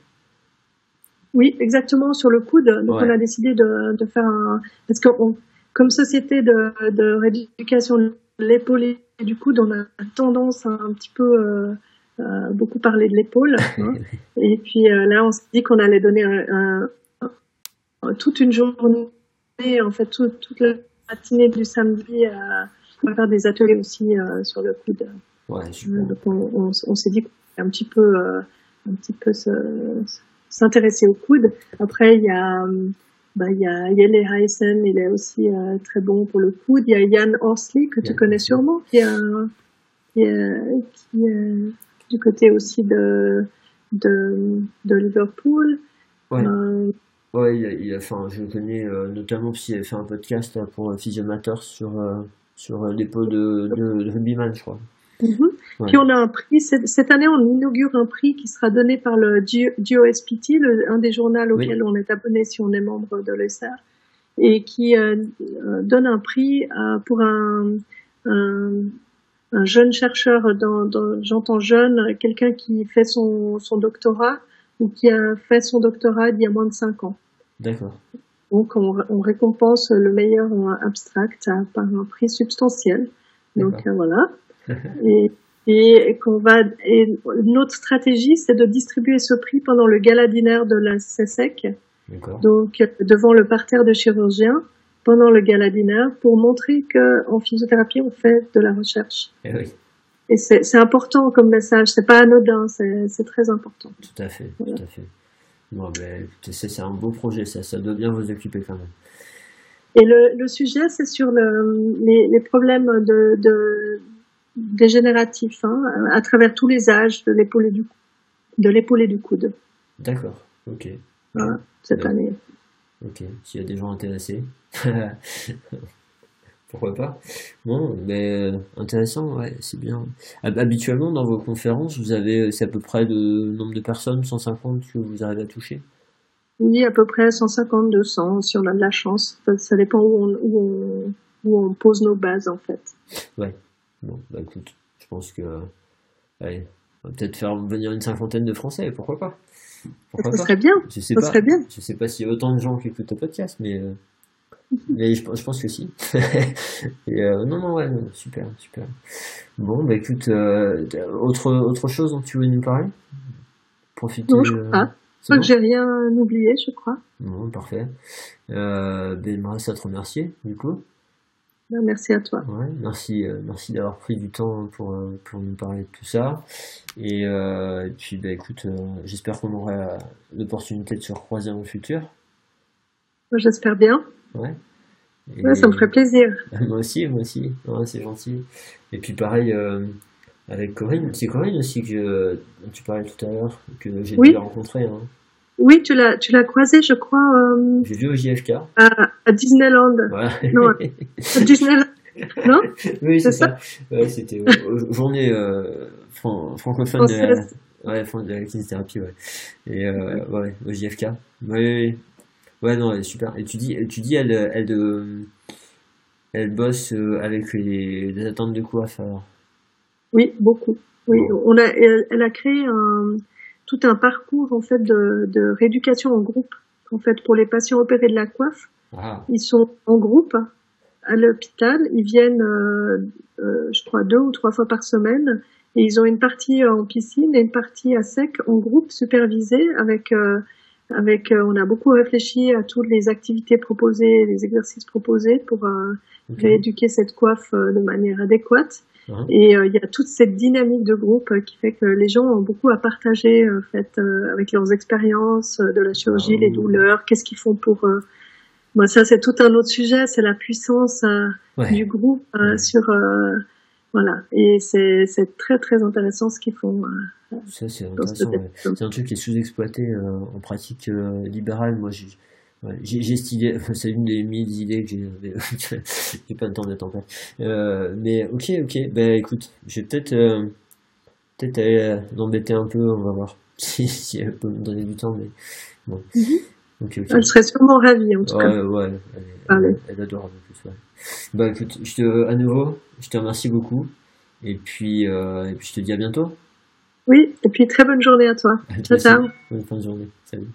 Oui, exactement, sur le coude. Donc, ouais. on a décidé de, de faire un... Parce que on, comme société de, de rééducation de l'épaule et du coude, on a tendance à un petit peu euh, euh, beaucoup parler de l'épaule. Hein. [laughs] et puis euh, là, on s'est dit qu'on allait donner un, un, un, toute une journée, en fait, tout, toute la matinée du samedi, à, à faire des ateliers aussi sur le coude. Ouais. Donc, on, on, on s'est dit qu'on un petit peu, un petit peu se s'intéresser au coude. Après, il y a, bah, il y a Yele Heisen, il est aussi euh, très bon pour le coude. Il y a Yann Horsley, que tu connais sûrement, qui est, qui est, qui est du côté aussi de, de, de Liverpool. Ouais. Euh, ouais, il a, il a, enfin, je le connais euh, notamment parce qu'il avait fait un podcast pour Physiomateur sur, sur l'épaule de, de, de Rugbyman, je crois. Mm -hmm. ouais. Puis on a un prix, cette année on inaugure un prix qui sera donné par le GOSPT, le, un des journaux auxquels oui. on est abonné si on est membre de l'ESR, et qui euh, donne un prix euh, pour un, un, un, jeune chercheur, dans, dans, j'entends jeune, quelqu'un qui fait son, son doctorat ou qui a fait son doctorat il y a moins de 5 ans. D'accord. Donc on, on, récompense le meilleur abstract par un prix substantiel. Donc euh, voilà et, et qu'on va et notre stratégie c'est de distribuer ce prix pendant le gala dinaire de la CSEC donc devant le parterre de chirurgiens pendant le gala dinaire pour montrer que en physiothérapie on fait de la recherche. Et, oui. et c'est important comme message c'est pas anodin c'est très important. Tout à fait voilà. tout à fait. Bon, ben, c'est un beau projet ça ça doit bien vous occuper quand même. Et le, le sujet c'est sur le, les, les problèmes de, de dégénératif hein, à travers tous les âges de l'épaule et du de l'épaule et du coude. D'accord, ok. Voilà, cette Donc, année. Ok, s'il y a des gens intéressés, [laughs] pourquoi pas. Bon, mais euh, intéressant, ouais, c'est bien. Habituellement, dans vos conférences, vous avez, c'est à peu près le nombre de personnes, 150 que vous arrivez à toucher? Oui, à peu près 150, 200, si on a de la chance. Ça dépend où on, où on, où on pose nos bases, en fait. Ouais. Bon, bah écoute, je pense que. Allez, on va peut-être faire venir une cinquantaine de Français, pourquoi pas? Pourquoi Ça pas? serait bien. Je sais ça pas, serait bien. Je sais pas s'il y a autant de gens qui écoutent le podcast, mais. Euh, [laughs] mais je, je, pense que si. [laughs] Et euh, non, non, ouais, non, super, super. Bon, bah écoute, euh, autre, autre chose dont tu veux nous parler? Profiter. Non, je crois pas. Je crois que j'ai rien oublié, je crois. Bon, parfait. Euh, ben, il me reste à te remercier, du coup. Ben, merci à toi. Ouais, merci, euh, merci d'avoir pris du temps pour, euh, pour nous parler de tout ça. Et, euh, et puis, ben, écoute, euh, j'espère qu'on aura l'opportunité de se recroiser dans le futur. J'espère bien. Ouais. Et- Ouais, ça me ferait plaisir. [laughs] Moi aussi, moi aussi. Ouais, c'est gentil. Et puis pareil avec Corinne. C'est Corinne aussi que tu parlais tout à l'heure, que j'ai Oui. déjà rencontré. Hein. Oui, tu l'as, tu l'as croisé, je crois, euh, J'ai vu au JFK. à, à Disneyland. Voilà. Non, À Disneyland. Non? [laughs] Oui, c'est c'est ça. Ouais, c'était journées euh, fran- francophones de la, ouais, de la kinésithérapie, ouais. Et euh, ouais, au JFK. Ouais, ouais, ouais. Ouais, non, elle est super. Et tu dis, tu dis elle, elle, de, elle bosse euh, avec les, les attentes de coiffe, alors? Oui, beaucoup. Oui, Bon. on a, elle, elle a créé un, tout un parcours en fait de, de rééducation en groupe. En fait, pour les patients opérés de la coiffe, ils sont en groupe à l'hôpital. Ils viennent, euh, euh, je crois, deux ou trois fois par semaine. Et ils ont une partie en piscine et une partie à sec en groupe supervisé avec euh, avec. euh, on a beaucoup réfléchi à toutes les activités proposées, les exercices proposés pour euh, rééduquer cette coiffe euh, de manière adéquate. Hein. Et euh, il y a toute cette dynamique de groupe euh, qui fait que les gens ont beaucoup à partager euh, en fait, avec leurs expériences de la chirurgie, Ah les douleurs, qu'est-ce qu'ils font pour... Moi, ça, c'est tout un autre sujet, c'est la puissance Ouais. du groupe sur... voilà, et c'est très très intéressant ce qu'ils font. Ça, c'est ce intéressant. ouais. un truc qui est sous-exploité en pratique libérale. Moi, j'ai ouais, j'ai cette idée, [laughs] c'est une des mille idées que j'ai. [laughs] j'ai pas le temps d'être en place. Euh, mais ok, ok. Ben écoute, je vais peut-être euh, peut-être aller euh, l'embêter un peu. On va voir [laughs] si, si elle peut me donner du temps. Mais bon. Mhm. Ok. Elle serait sûrement ravie en tout cas. Ouais, ouais, elle, Allez. elle, elle adore en plus, ouais. Bah écoute, je te, à nouveau, je te remercie beaucoup. Et puis, et puis je te dis à bientôt. Oui, et puis très bonne journée à toi. À Ciao, ciao. Bonne fin de journée. Salut.